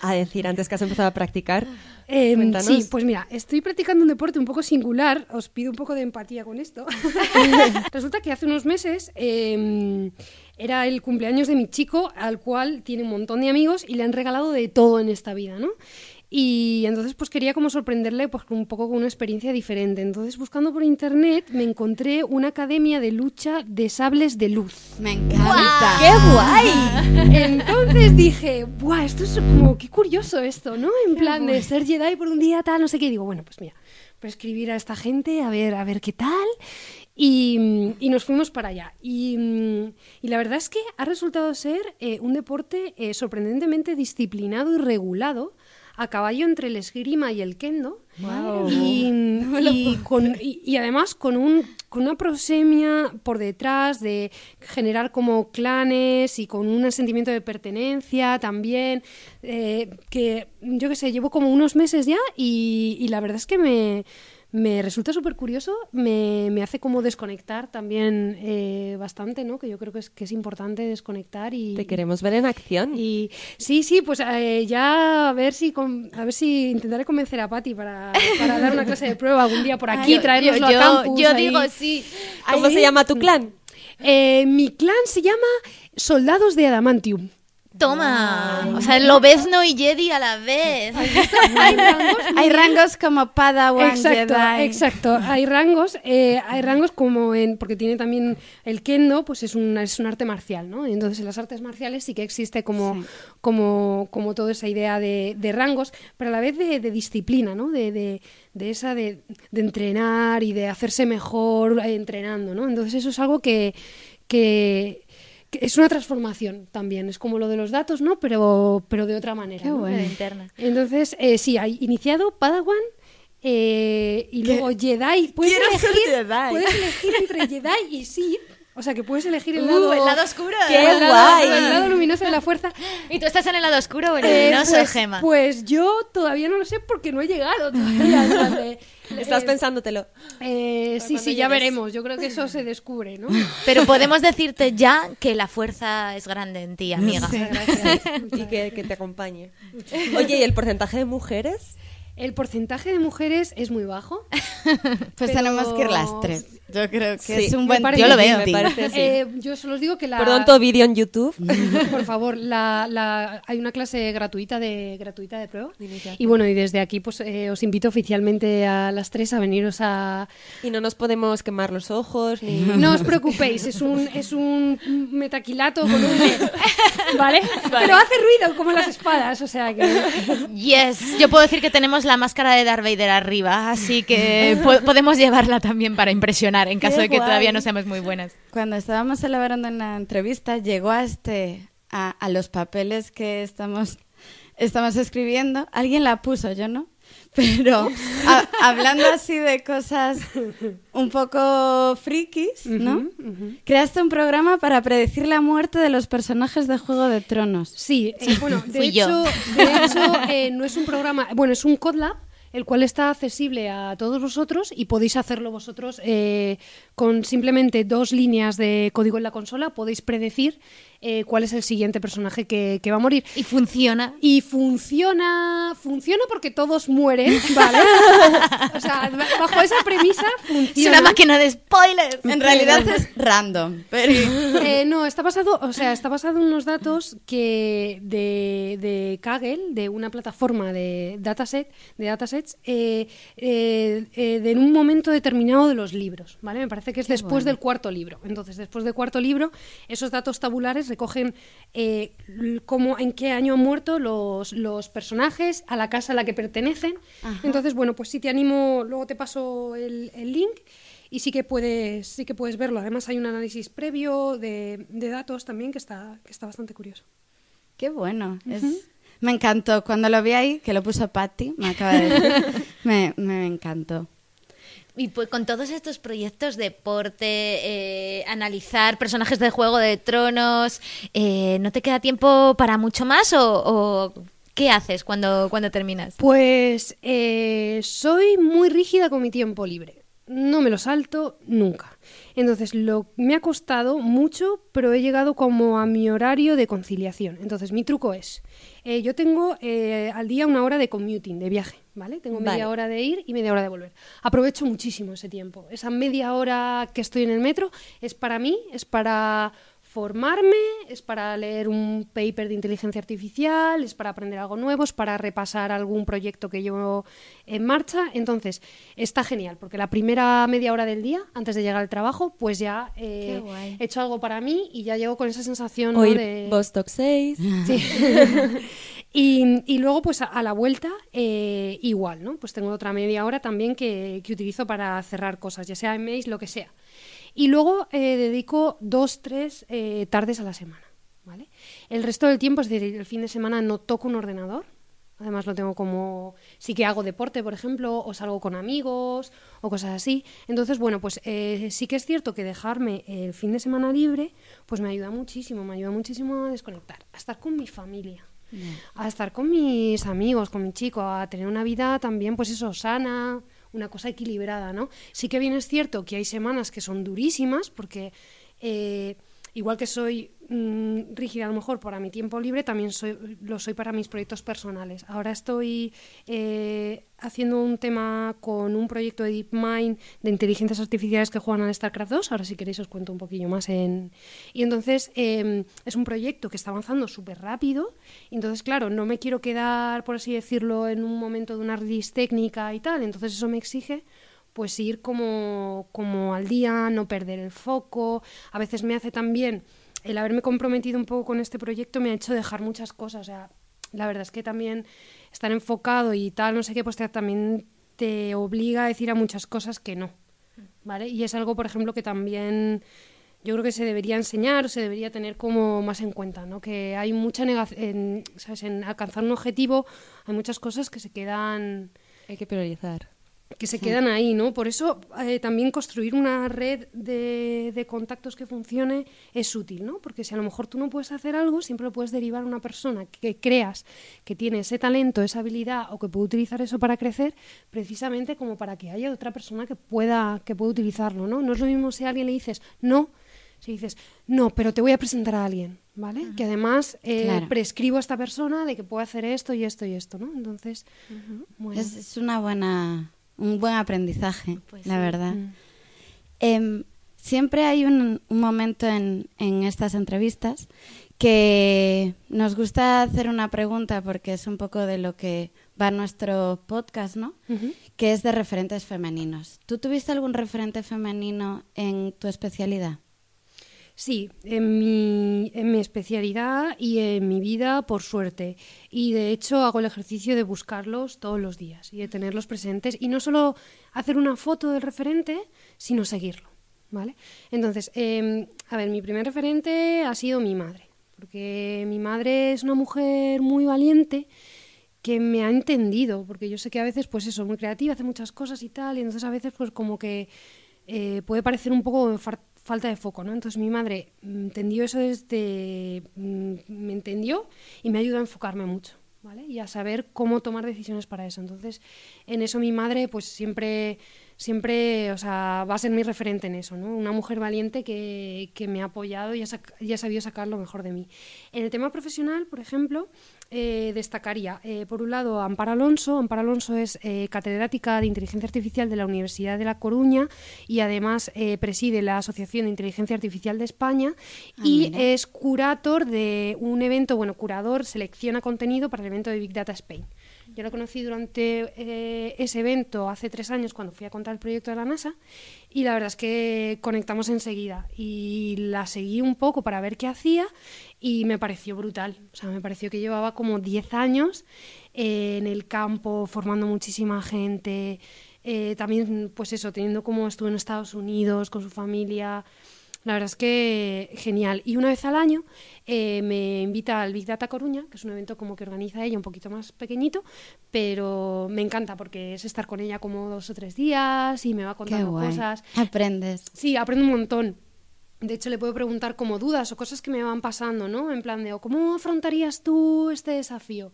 a decir antes que has empezado a practicar? Cuéntanos. sí, pues mira, estoy practicando un deporte un poco singular. Os pido un poco de empatía con esto. Resulta que hace unos meses em, era el cumpleaños de mi chico, al cual tiene un montón de amigos y le han regalado de todo en esta vida, ¿no? Y entonces pues quería como sorprenderle pues un poco con una experiencia diferente. Entonces buscando por internet me encontré una academia de lucha de sables de luz. Me encanta. ¡Qué guay! Entonces dije, ¡buah! Esto es como, qué curioso esto, ¿no? En plan de ser Jedi por un día, tal, no sé qué. Y digo, bueno, pues mira, a escribir a esta gente, a ver, a ver qué tal. Y, y nos fuimos para allá. Y, y la verdad es que ha resultado ser eh, un deporte eh, sorprendentemente disciplinado y regulado a caballo entre el esgrima y el kendo. Y, y con- y- y además con, un, con una prosemia por detrás de generar como clanes y con un sentimiento de pertenencia también, eh, que yo qué sé, llevo como unos meses ya y, y la verdad es que me, me resulta súper curioso, me, me hace como desconectar también eh, bastante, ¿no? Que yo creo que es, que es importante desconectar y... Te queremos ver en acción. Y sí, sí, pues eh, ya a ver si con- a ver si intentaré convencer a Patti para, para dar una clase de prueba algún día por aquí, Yo- traérnoslo yo, a campus. yo ahí. digo sí. ¿Cómo se llama tu clan? Eh, mi clan se llama Soldados de Adamantium. Toma. O sea, Lobezno y Jedi a la vez. Hay rangos, Hay rangos como Padawan, Exacto, Jedi. exacto. Hay rangos, eh, hay rangos como en, porque tiene también el kendo, pues es un, es un arte marcial, ¿no? Entonces en las artes marciales sí que existe como, como, como toda esa idea de, de rangos, pero a la vez de, de disciplina, ¿no? De, de, de esa de, de entrenar y de hacerse mejor eh, entrenando, ¿no? Entonces eso es algo que, que es una transformación también, es como lo de los datos, ¿no? Pero, pero de otra manera. Qué ¿no? bueno. interna. Entonces, eh, sí, hay iniciado Padawan eh, y luego Jedi. Puedes Quiero ser elegir, Jedi. puedes elegir entre Jedi y Sith. O sea, que puedes elegir el Uh, lado, el lado oscuro. ¡Qué o el lado- guay! el lado luminoso de la fuerza. Y tú estás en el lado oscuro o en Eh, el luminoso, pues, Gema. pues yo todavía no lo sé porque no he llegado todavía. Estás eh, pensándotelo. eh, sí, sí, ya veremos. Yo creo que eso se descubre, ¿no? Pero podemos decirte ya que la fuerza es grande en ti, amiga. Y que, que te acompañe. Oye, ¿y el porcentaje de mujeres? El porcentaje de mujeres es muy bajo. Pues Pero- tenemos que ir las tres. Yo creo que Sí, es un buen parece- Yo lo veo. Me parece, sí. Eh, yo solo os digo que la... Perdón, todo vídeo en YouTube. Por favor, la, la- hay una clase gratuita de gratuita de prueba. Y bueno, y desde aquí pues eh, os invito oficialmente a las tres a veniros a... Y no nos podemos quemar los ojos ni... No os preocupéis, es un, es un metaquilato con un LED, ¿vale? Pero hace ruido como las espadas, o sea que... Yes, yo puedo decir que tenemos la máscara de Darth Vader arriba, así que po- podemos llevarla también para impresionar en caso Qué de que guay. todavía no seamos muy buenas. Cuando estábamos elaborando una entrevista, llegó a este a, a los papeles que estamos estamos escribiendo. Alguien la puso, yo no. Pero a- hablando así de cosas un poco frikis, ¿no? Creaste un programa para predecir la muerte de los personajes de Juego de Tronos. Sí, eh, bueno, de fui hecho, yo. de hecho eh, no es un programa, bueno, es un CodLab, el cual está accesible a todos vosotros y podéis hacerlo vosotros eh, con simplemente dos líneas de código en la consola, podéis predecir eh, cuál es el siguiente personaje que, que va a morir. Y funciona. Y funciona, funciona porque todos mueren, ¿vale? o sea, bajo esa premisa funciona. Es una máquina de spoilers. En realidad es random, pero Eh, no, está basado, o sea, está basado en unos datos que de, de Kaggle, de una plataforma de dataset, de datasets, eh, eh, eh, de en un momento determinado de los libros, ¿vale? Me parece que es después del cuarto libro. Entonces, después del cuarto libro, esos datos tabulares recogen eh, cómo, en qué año han muerto los, los personajes, a la casa a la que pertenecen. Entonces, bueno, pues sí te animo, luego te paso el, el link y sí que puedes, sí que puedes verlo. Además hay un análisis previo de, de datos también que está, que está bastante curioso. qué bueno. Es- Me encantó. Cuando lo vi ahí, que lo puso Patty, me acaba de decir, me, me encantó. Y pues con todos estos proyectos de deporte, eh, analizar personajes de Juego de Tronos, eh, ¿no te queda tiempo para mucho más o, o qué haces cuando, cuando terminas? Pues eh, soy muy rígida con mi tiempo libre. No me lo salto nunca. Entonces, lo, me ha costado mucho, pero he llegado como a mi horario de conciliación. Entonces, mi truco es, eh, yo tengo al día una hora de commuting, de viaje, ¿vale? Tengo media Vale. hora de ir y media hora de volver. Aprovecho muchísimo ese tiempo. Esa media hora que estoy en el metro es para mí, es para formarme, es para leer un paper de inteligencia artificial, es para aprender algo nuevo, es para repasar algún proyecto que llevo en marcha. Entonces, está genial, porque la primera media hora del día, antes de llegar al trabajo, pues ya eh, he hecho algo para mí y ya llego con esa sensación ¿no? De... Vostok 6. Sí. y, y luego, pues a, la vuelta, eh, igual, ¿no? Pues tengo otra media hora también que, que utilizo para cerrar cosas, ya sea emails, lo que sea. Y luego eh, dedico dos, tres eh, tardes a la semana, ¿vale? El resto del tiempo, es decir, el fin de semana no toco un ordenador. Además lo tengo como... Sí que hago deporte, por ejemplo, o salgo con amigos, o cosas así. Entonces, bueno, pues eh, sí que es cierto que dejarme el fin de semana libre, pues me ayuda muchísimo, me ayuda muchísimo a desconectar, a estar con mi familia a estar con mis amigos, con mi chico, a tener una vida también, pues eso, sana, una cosa equilibrada, ¿no? Sí que bien es cierto que hay semanas que son durísimas, porque eh, igual que soy mm, rígida a lo mejor para mi tiempo libre, también soy, lo soy para mis proyectos personales. Ahora estoy eh, haciendo un tema con un proyecto de DeepMind de inteligencias artificiales que juegan al StarCraft 2. Ahora si queréis os cuento un poquillo más en... Y entonces eh, es un proyecto que está avanzando súper rápido. Entonces, claro, no me quiero quedar, por así decirlo, en un momento de una release técnica y tal. Entonces eso me exige pues ir como, como al día, no perder el foco. A veces me hace también el haberme comprometido un poco con este proyecto me ha hecho dejar muchas cosas. O sea, la verdad es que también estar enfocado y tal, no sé qué, pues te- también te obliga a decir a muchas cosas que no. ¿Vale? Y es algo, por ejemplo, que también yo creo que se debería enseñar o se debería tener como más en cuenta, ¿no? Que hay mucha negación, ¿sabes? En alcanzar un objetivo hay muchas cosas que se quedan Hay que priorizar. Que se quedan ahí, ¿no? Por eso eh, también construir una red de, de contactos que funcione es útil, ¿no? Porque si a lo mejor tú no puedes hacer algo, siempre lo puedes derivar a una persona que creas que tiene ese talento, esa habilidad o que puede utilizar eso para crecer, precisamente como para que haya otra persona que pueda, que pueda utilizarlo, ¿no? No es lo mismo si a alguien le dices no, si dices no, pero te voy a presentar a alguien, ¿vale? Que además eh, Claro. prescribo a esta persona de que puede hacer esto y esto y esto, ¿no? Entonces, bueno. Es, es una buena, un buen aprendizaje, Pues la sí. verdad. Mm. Em, siempre hay un, un momento en, en estas entrevistas que nos gusta hacer una pregunta porque es un poco de lo que va nuestro podcast, ¿no? Que es de referentes femeninos. ¿Tú tuviste algún referente femenino en tu especialidad? Sí, en mi, en mi especialidad y en mi vida, por suerte. Y de hecho hago el ejercicio de buscarlos todos los días y de tenerlos presentes. Y no solo hacer una foto del referente, sino seguirlo. ¿Vale? Entonces, eh, a ver, mi primer referente ha sido mi madre. Porque mi madre es una mujer muy valiente que me ha entendido, porque yo sé que a veces, pues eso, muy creativa, hace muchas cosas y tal, y entonces a veces, pues como que eh, puede parecer un poco falta de foco, ¿no? Entonces mi madre entendió eso desde, mm, me entendió y me ayudó a enfocarme mucho, ¿vale? Y a saber cómo tomar decisiones para eso. Entonces, en eso mi madre, pues siempre, siempre, o sea, va a ser mi referente en eso, ¿no? Una mujer valiente que, que me ha apoyado y ha, y ha sabido sacar lo mejor de mí. En el tema profesional, por ejemplo, eh, destacaría, eh, por un lado, Amparo Alonso. Amparo Alonso es eh, catedrática de Inteligencia Artificial de la Universidad de La Coruña y además eh, preside la Asociación de Inteligencia Artificial de España Ah, y mira. es curator de un evento, bueno, curador, selecciona contenido para el evento de Big Data Spain. Yo la conocí durante eh, ese evento hace tres años cuando fui a contar el proyecto de la NASA y la verdad es que conectamos enseguida y la seguí un poco para ver qué hacía y me pareció brutal. O sea, me pareció que llevaba como 10 años eh, en el campo formando muchísima gente. eh, también, pues eso, teniendo como estuvo en Estados Unidos con su familia. La verdad es que genial. Y una vez al año eh, me invita al Big Data Coruña, que es un evento como que organiza ella un poquito más pequeñito, pero me encanta porque es estar con ella como dos o tres días y me va contando cosas. Aprendes. Sí, aprendo un montón. De hecho, le puedo preguntar como dudas o cosas que me van pasando, ¿no? En plan de, o ¿cómo afrontarías tú este desafío?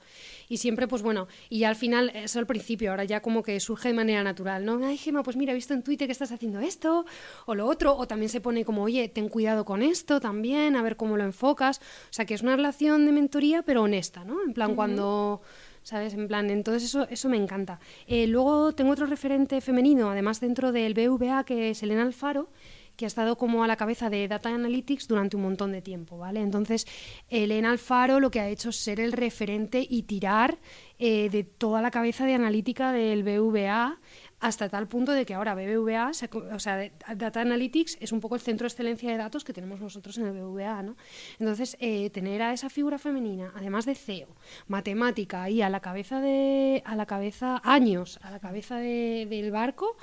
Y siempre, pues bueno, y ya al final, eso al principio, ahora ya como que surge de manera natural, ¿no? Ay, Gemma, pues mira, he visto en Twitter que estás haciendo esto o lo otro, o también se pone como, oye, ten cuidado con esto también, a ver cómo lo enfocas. O sea, que es una relación de mentoría, pero honesta, ¿no? En plan, cuando... ¿Sabes? En plan, entonces eso, eso me encanta. Eh, luego tengo otro referente femenino, además dentro del BVA, que es Elena Alfaro, que ha estado como a la cabeza de Data Analytics durante un montón de tiempo, ¿vale? Entonces, Elena Alfaro lo que ha hecho es ser el referente y tirar eh, de toda la cabeza de analítica del BVA hasta tal punto de que ahora BBVA, o sea, Data Analytics es un poco el centro de excelencia de datos que tenemos nosotros en el BBVA, ¿no? Entonces, eh, tener a esa figura femenina, además de CEO, matemática y a la cabeza de, a la cabeza, años, a la cabeza de- del barco,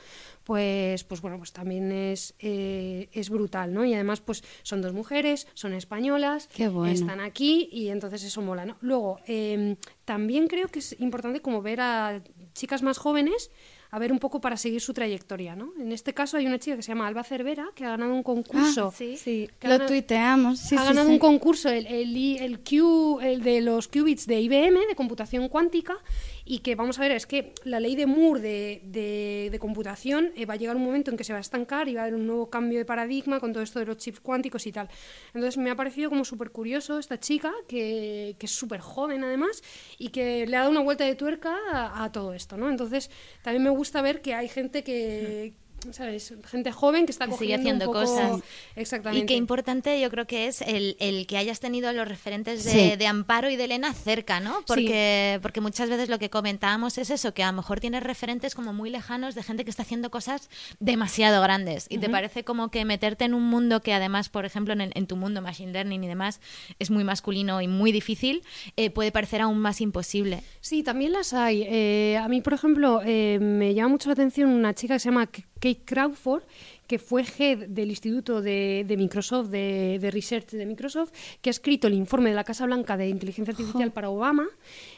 pues, pues bueno, pues también es, eh, es brutal, ¿no? Y además, pues son dos mujeres, son españolas, bueno. están aquí y entonces eso mola, ¿no? Luego, eh, también creo que es importante como ver a chicas más jóvenes a ver un poco para seguir su trayectoria, ¿no? En este caso hay una chica que se llama Alba Cervera que ha ganado un concurso. Ah, sí. Sí. Lo ganado- tuiteamos. Sí, ha sí, ganado sí. un concurso, el, el, el Q, el de los qubits de IBM, de computación cuántica, y que vamos a ver, es que la ley de Moore de, de- de computación eh, va a llegar un momento en que se va a estancar y va a haber un nuevo cambio de paradigma con todo esto de los chips cuánticos y tal. Entonces me ha parecido como súper curioso esta chica, que, que es súper joven además, y que le ha dado una vuelta de tuerca a, a todo esto, ¿no? Entonces también me gusta ver que hay gente que... ¿Sabes? Gente joven que está Que sigue un haciendo poco- cosas. Exactamente. Y qué importante yo creo que es el, el que hayas tenido los referentes de, Sí. de Amparo y de Elena cerca, ¿no? Porque, porque muchas veces lo que comentábamos es eso, que a lo mejor tienes referentes como muy lejanos de gente que está haciendo cosas demasiado grandes y te parece como que meterte en un mundo que además, por ejemplo, en, el- en tu mundo, Machine Learning y demás, es muy masculino y muy difícil, eh, puede parecer aún más imposible. Sí, también las hay. Eh, a mí, por ejemplo, eh, me llama mucho la atención una chica que se llama Kate Crawford, que fue head del Instituto de, de Microsoft, de, de Research de Microsoft, que ha escrito el informe de la Casa Blanca de Inteligencia Artificial para Obama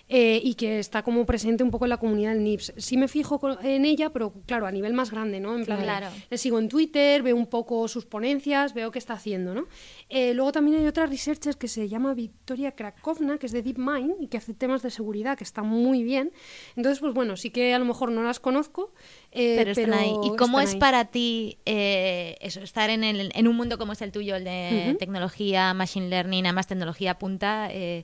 eh, y que está como presente un poco en la comunidad del NIPS. Sí me fijo en ella, pero claro, a nivel más grande, ¿no? En plan, Claro. le sigo en Twitter, veo un poco sus ponencias, veo qué está haciendo, ¿no? Eh, luego también hay otra researcher que se llama Victoria Krakovna, que es de DeepMind y que hace temas de seguridad, que está muy bien. Entonces, pues bueno, sí que a lo mejor no las conozco, eh, pero están ahí. ¿Y cómo es ahí. para ti eh, eso, estar en, el- en un mundo como es el tuyo, el de tecnología, machine learning, además tecnología punta, eh,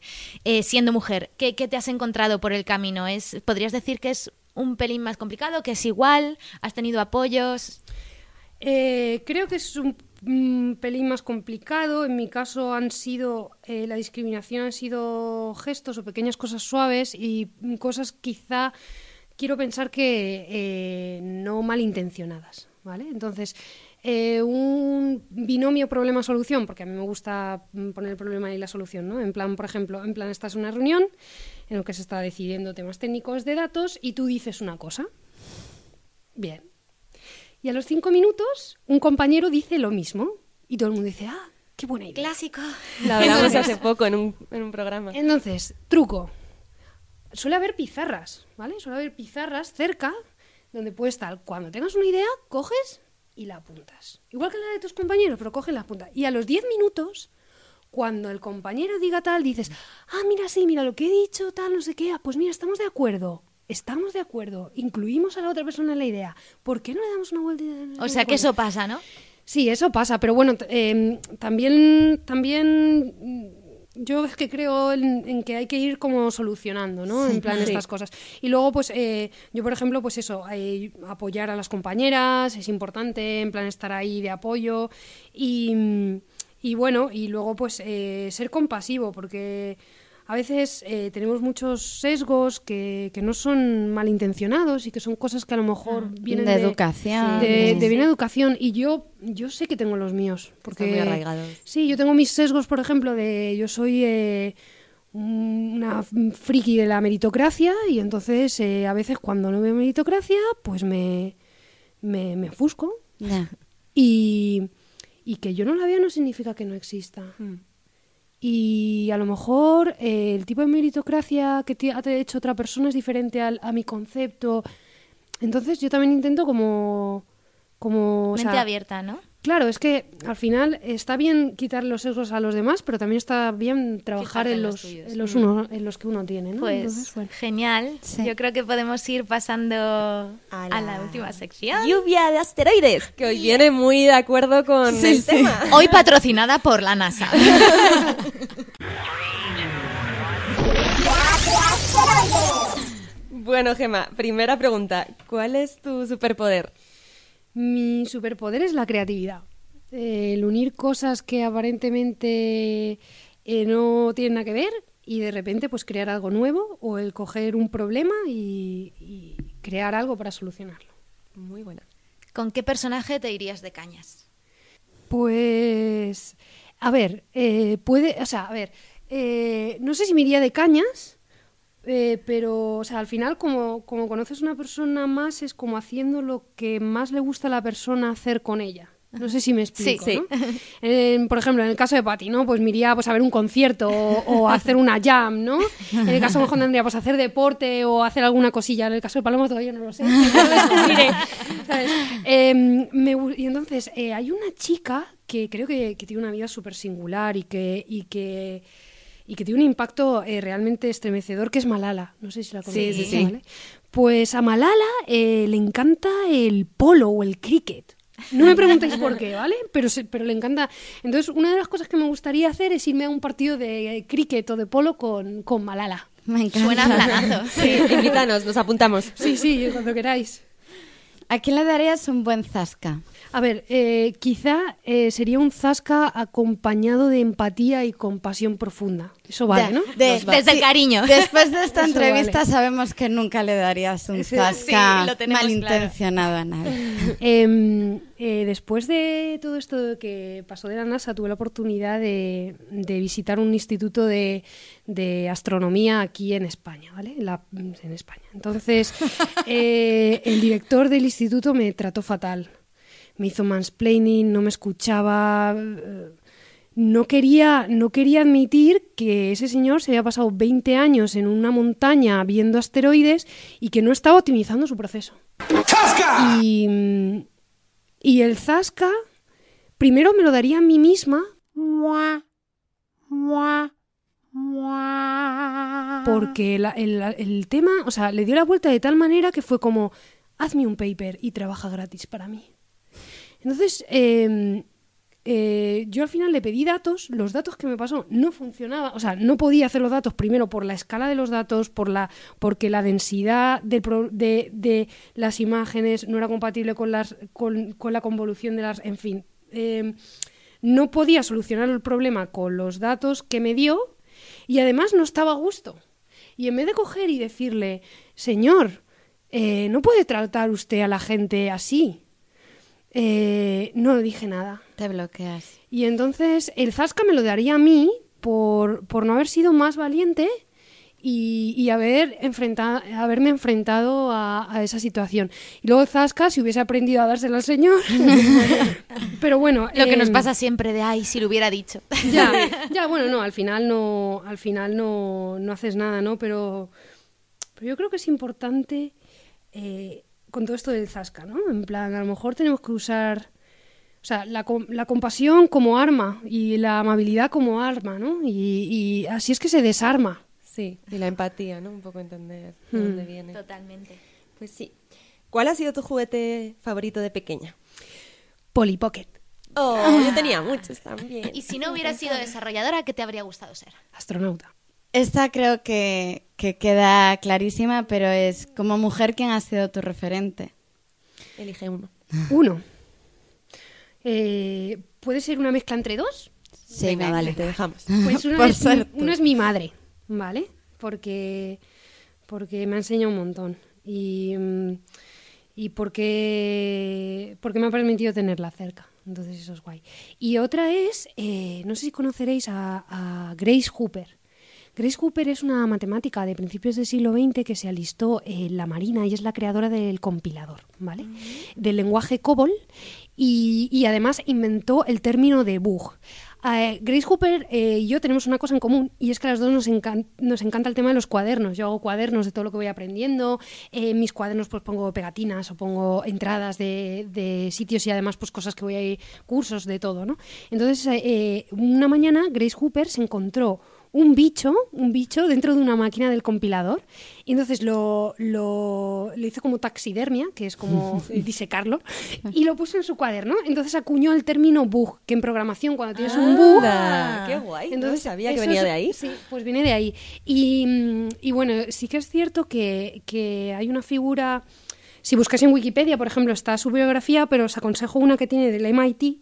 siendo mujer? ¿Qué, qué te has encontrado por el camino? ¿Es, ¿Podrías decir que es un pelín más complicado, que es igual? ¿Has tenido apoyos? Eh, creo que es un mm, pelín más complicado. En mi caso han sido, eh, la discriminación han sido gestos o pequeñas cosas suaves y mm, cosas quizá, quiero pensar que eh, no malintencionadas, ¿vale? Entonces, eh, un binomio problema-solución, porque a mí me gusta mm, poner el problema y la solución, ¿no? En plan, por ejemplo, en plan, estás en una reunión en la que se está decidiendo temas técnicos de datos y tú dices una cosa. Bien, y a los cinco minutos, un compañero dice lo mismo. Y todo el mundo dice, ah, qué buena idea. Clásico. Lo hablamos hace poco en un, en un programa. Entonces, truco. Suele haber pizarras, ¿vale? Suele haber pizarras cerca donde puedes estar. Cuando tengas una idea, coges y la apuntas. Igual que la de tus compañeros, pero coge la apunta. Y a los 10 minutos, cuando el compañero diga tal, dices, ah, mira, sí, mira lo que he dicho, tal, no sé qué, ah, pues mira, estamos de acuerdo. Estamos de acuerdo, incluimos a la otra persona en la idea. ¿Por qué no le damos una vuelta? O sea, que eso pasa, ¿no? Sí, eso pasa, pero bueno, em, también, también yo es que creo en, en que hay que ir como solucionando, ¿no? en plan Sí. estas cosas. Y luego, pues eh, yo, por ejemplo, pues eso, eh, apoyar a las compañeras es importante, en plan estar ahí de apoyo y, y bueno, y luego pues eh, ser compasivo, porque a veces eh, tenemos muchos sesgos que, que no son malintencionados y que son cosas que a lo mejor vienen De de, educación. de, Sí. de bien educación y yo yo sé que tengo los míos porque Están muy arraigados. sí yo tengo mis sesgos por ejemplo de yo soy eh, una friki de la meritocracia y entonces eh, a veces cuando no veo meritocracia pues me me, me ofusco y, y que yo no la vea no significa que no exista y a lo mejor eh, el tipo de meritocracia que te ha hecho otra persona es diferente al- a mi concepto entonces yo también intento como como o Mente sea, abierta, ¿no? Claro, es que al final está bien quitar los sesgos a los demás, pero también está bien trabajar en en los en, los Mm. uno, en los que uno tiene, ¿no? Pues Entonces, bueno. genial. Sí. Yo creo que podemos ir pasando a la, última sección. Lluvia de asteroides, que hoy viene muy de acuerdo con el tema. Hoy patrocinada por la NASA. Bueno, Gema, primera pregunta. ¿Cuál es tu superpoder? Mi superpoder es la creatividad. El unir cosas que aparentemente eh, no tienen nada que ver y de repente pues crear algo nuevo o el coger un problema y, y crear algo para solucionarlo. Muy buena. ¿Con qué personaje te irías de cañas? Pues, a ver, eh, puede, o sea, a ver, eh, no sé si me iría de cañas, eh, pero, o sea, al final como, como conoces a una persona más es como haciendo lo que más le gusta a la persona hacer con ella. No sé si me explico, Sí, por ejemplo, en el caso de Patty, ¿no? Pues me iría pues, a ver un concierto o, hacer una jam, ¿no? En el caso de Juan tendría pues hacer deporte o hacer alguna cosilla. En el caso de Paloma todavía no lo sé. ya lo descubriré, ¿sabes? Em, me y entonces, eh, hay una chica que creo que, que tiene una vida súper singular y que, y que y que tiene un impacto eh, realmente estremecedor, que es Malala. No sé si la conocéis. sí, sí. ¿vale? Pues a Malala eh, le encanta el polo o el cricket. No me preguntéis por qué, ¿vale? Pero, se- pero le encanta. Entonces, una de las cosas que me gustaría hacer es irme a un partido de eh, cricket o de polo con, con Malala. Me encanta. Suena planazo. Sí, invítanos, nos apuntamos. Sí, sí, cuando queráis. ¿A quién le darías un buen zasca? A ver, eh, quizá eh, sería un zasca acompañado de empatía y compasión profunda. Eso vale, De- ¿no? de- Nos va. Desde el cariño. Después de esta Eso entrevista vale. sabemos que nunca le darías un Sí, zasca sí, malintencionado a nadie. Em, eh, después de todo esto que pasó de la NASA, tuve la oportunidad de, de visitar un instituto de, de astronomía aquí en España, ¿vale? En, la- en España. Entonces, eh, el director del instituto me trató fatal. Me hizo mansplaining, no me escuchaba. No quería, no quería admitir que ese señor se había pasado 20 años en una montaña viendo asteroides y que no estaba optimizando su proceso. Y, mm, y el Zasca, primero me lo daría a mí misma. Porque la- el, el tema, o sea, le dio la vuelta de tal manera que fue como, hazme un paper y trabaja gratis para mí. Entonces, eh, eh, yo al final le pedí datos, los datos que me pasó no funcionaban, o sea, no podía hacer los datos primero por la escala de los datos, por la, porque la densidad del de, de las imágenes no era compatible con, las, con, la convolución de las, en fin. eh, no podía solucionar el problema con los datos que me dio y además no estaba a gusto. Y en vez de coger y decirle, señor, eh, no puede tratar usted a la gente así, eh, no dije nada. Te bloqueas. Y entonces el Zasca me lo daría a mí por, por no haber sido más valiente y, y haber enfrentado, haberme enfrentado a, a esa situación. Y luego Zasca, si hubiese aprendido a dárselo al señor. Pero bueno. Lo que nos em, pasa siempre de, ay, si lo hubiera dicho. ya, ya, bueno, no, al final no, al final no, no haces nada, ¿no? Pero, pero yo creo que es importante eh, con todo esto del zasca, ¿no? En plan, a lo mejor tenemos que usar, o sea, la, com- la compasión como arma y la amabilidad como arma, ¿no? Y, y así es que se desarma. Sí, y la empatía, ¿no? Un poco entender de Hmm. dónde viene. Totalmente. Pues sí. ¿Cuál ha sido tu juguete favorito de pequeña? Polly Pocket, Oh, yo tenía muchos también. Y si no hubieras sido desarrolladora, ¿qué te habría gustado ser? astronauta. Esta creo que, que queda clarísima, pero es como mujer, ¿quién ha sido tu referente? Elige uno. Uno. Eh, ¿Puede ser una mezcla entre dos? Sí, Venga, venga. vale, te dejamos. Pues una, Por es, mi- es madre, ¿vale? Porque, porque me ha enseñado un montón. Y, mm, y porque, porque me ha permitido tenerla cerca. Entonces eso es guay. Y otra es, eh, no sé si conoceréis a, a Grace Hooper. Grace Hooper es una matemática de principios del siglo XX que se alistó en la Marina y es la creadora del compilador, ¿vale? Del lenguaje COBOL y, además inventó el término de bug. Eh, Grace Hooper eh, y yo tenemos una cosa en común y es que a las dos nos, encan- nos encanta el tema de los cuadernos. Yo hago cuadernos de todo lo que voy aprendiendo. eh, en mis cuadernos pues pongo pegatinas o pongo entradas de, sitios y además pues cosas que voy a ir, cursos de todo, ¿no? Entonces eh, eh, una mañana Grace Hooper se encontró un bicho, un bicho dentro de una máquina del compilador y entonces lo, lo, lo hizo como taxidermia, que es como disecarlo, y lo puso en su cuaderno. Entonces acuñó el término bug, que en programación cuando tienes un bug... Anda, qué guay. Entonces no sabía que venía es- de ahí. Sí, pues viene de ahí. Y, mm, y bueno, sí que es cierto que, que hay una figura... Si buscáis en Wikipedia, por ejemplo, está su biografía, pero os aconsejo una que tiene del MIT,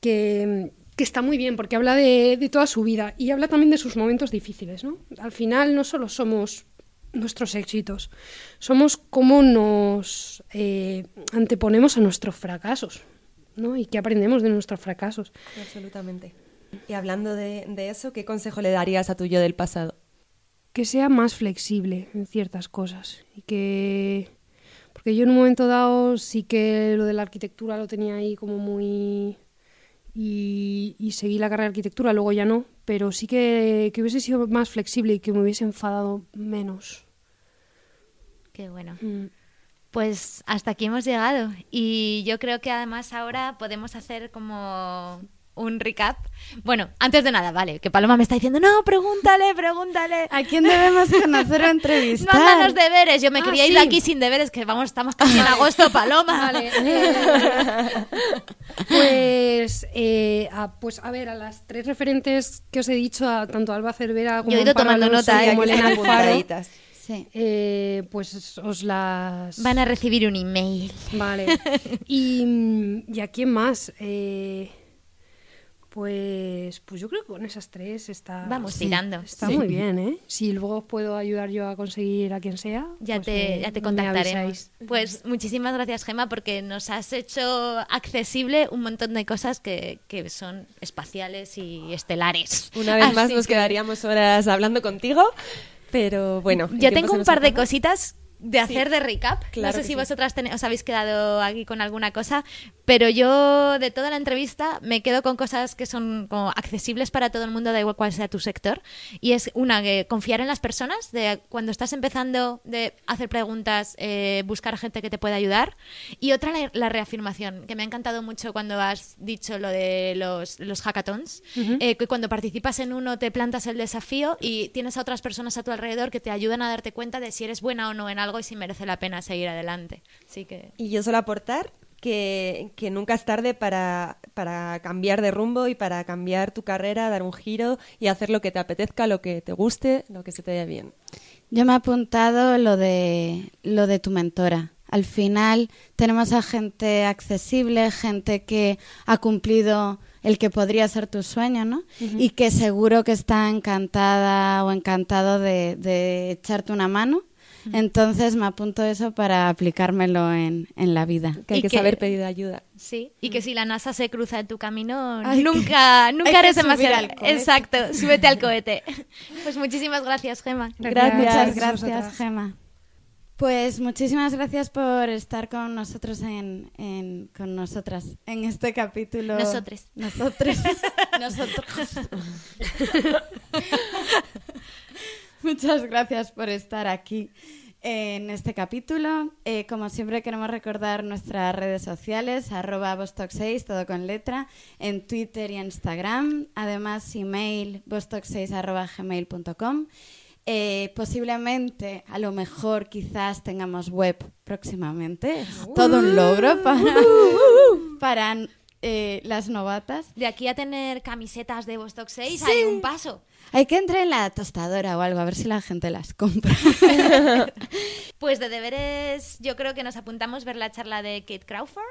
que, que está muy bien porque habla de, de toda su vida y habla también de sus momentos difíciles. ¿no? Al final no solo somos nuestros éxitos, somos cómo nos eh, anteponemos a nuestros fracasos ¿no? y qué aprendemos de nuestros fracasos. Absolutamente. Y hablando de, de eso, ¿qué consejo le darías a tu yo del pasado? que sea más flexible en ciertas cosas y que porque yo en un momento dado sí que lo de la arquitectura lo tenía ahí como muy y, y seguí la carrera de arquitectura luego ya no pero sí que, que hubiese sido más flexible y que me hubiese enfadado menos Qué bueno. Mm. Pues hasta aquí hemos llegado y yo creo que además ahora podemos hacer como un recap. Bueno, antes de nada, vale, que Paloma me está diciendo, no, pregúntale, pregúntale. ¿A quién debemos conocer o No entrevistar? andan los deberes, yo me Ah, quería ir de aquí sin deberes, que vamos, estamos casi en agosto, Paloma. Vale. eh, pues, eh, a, pues a ver, a las tres referentes que os he dicho, a tanto a Alba Cervera como Yo he ido tomando Alonso nota, y eh, como aquí Elena Alfaro. Sí. eh, pues os las... Van a recibir un email. Vale. Y, ¿y a quién más? Eh, pues, pues yo creo que con esas tres está... Vamos sí, tirando. Está Sí. muy bien, ¿eh? Si luego os puedo ayudar yo a conseguir a quien sea, Ya pues te, me- ya te contactaremos. Pues muchísimas gracias, Gema, porque nos has hecho accesible un montón de cosas que, que son espaciales y estelares. Una vez más nos que quedaríamos horas hablando contigo, pero bueno. Yo tengo un par de cositas de hacer de recap. claro no sé si sí. vosotras tene- os habéis quedado aquí con alguna cosa, pero yo de toda la entrevista me quedo con cosas que son como accesibles para todo el mundo, da igual cuál sea tu sector. Y es una, que confiar en las personas, de cuando estás empezando, de hacer preguntas, eh, buscar gente que te pueda ayudar. Y otra, la, la reafirmación, que me ha encantado mucho cuando has dicho lo de los, los hackathons, eh, que cuando participas en uno te plantas el desafío y tienes a otras personas a tu alrededor que te ayudan a darte cuenta de si eres buena o no en algo y si merece la pena seguir adelante. Así que Y yo solo aportar que, que nunca es tarde para, para cambiar de rumbo y para cambiar tu carrera, dar un giro y hacer lo que te apetezca, lo que te guste, lo que se te dé bien. Yo me he apuntado lo de lo de tu mentora. Al final tenemos a gente accesible, gente que ha cumplido el que podría ser tu sueño, ¿no? Y que seguro que está encantada o encantado de, de echarte una mano. Entonces me apunto eso para aplicármelo en, en la vida. Que hay que, que- saber pedir ayuda. sí, y que si la NASA se cruza en tu camino, Hay que- nunca, hay nunca que eres demasiado. Exacto, súbete al cohete. Pues muchísimas gracias, Gema. Gracias. Muchas gracias. Gema. Pues muchísimas gracias por estar con nosotros en, en- con nosotras en este capítulo. Nosotres. Nosotros. Nosotros. Muchas gracias por estar aquí en este capítulo. Eh, como siempre queremos recordar nuestras redes sociales, arroba vostok6, todo con letra, en Twitter y Instagram. Además, email vostok6 arroba gmail.com. Eh, posiblemente, a lo mejor, quizás tengamos web próximamente. Es todo un logro para, para eh, las novatas. De aquí a tener camisetas de Vostok 6 hay un paso. Hay que entrar en la tostadora o algo, a ver si la gente las compra. Pues de deberes, yo creo que nos apuntamos ver la charla de Kate Crawford.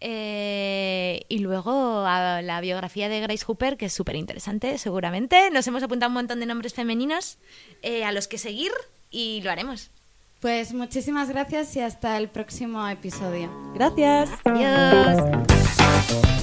eh, y luego a la biografía de Grace Hooper, que es súper interesante, seguramente. Nos hemos apuntado un montón de nombres femeninos eh, a los que seguir y lo haremos. Pues muchísimas gracias y hasta el próximo episodio. Gracias. Adiós. Bye.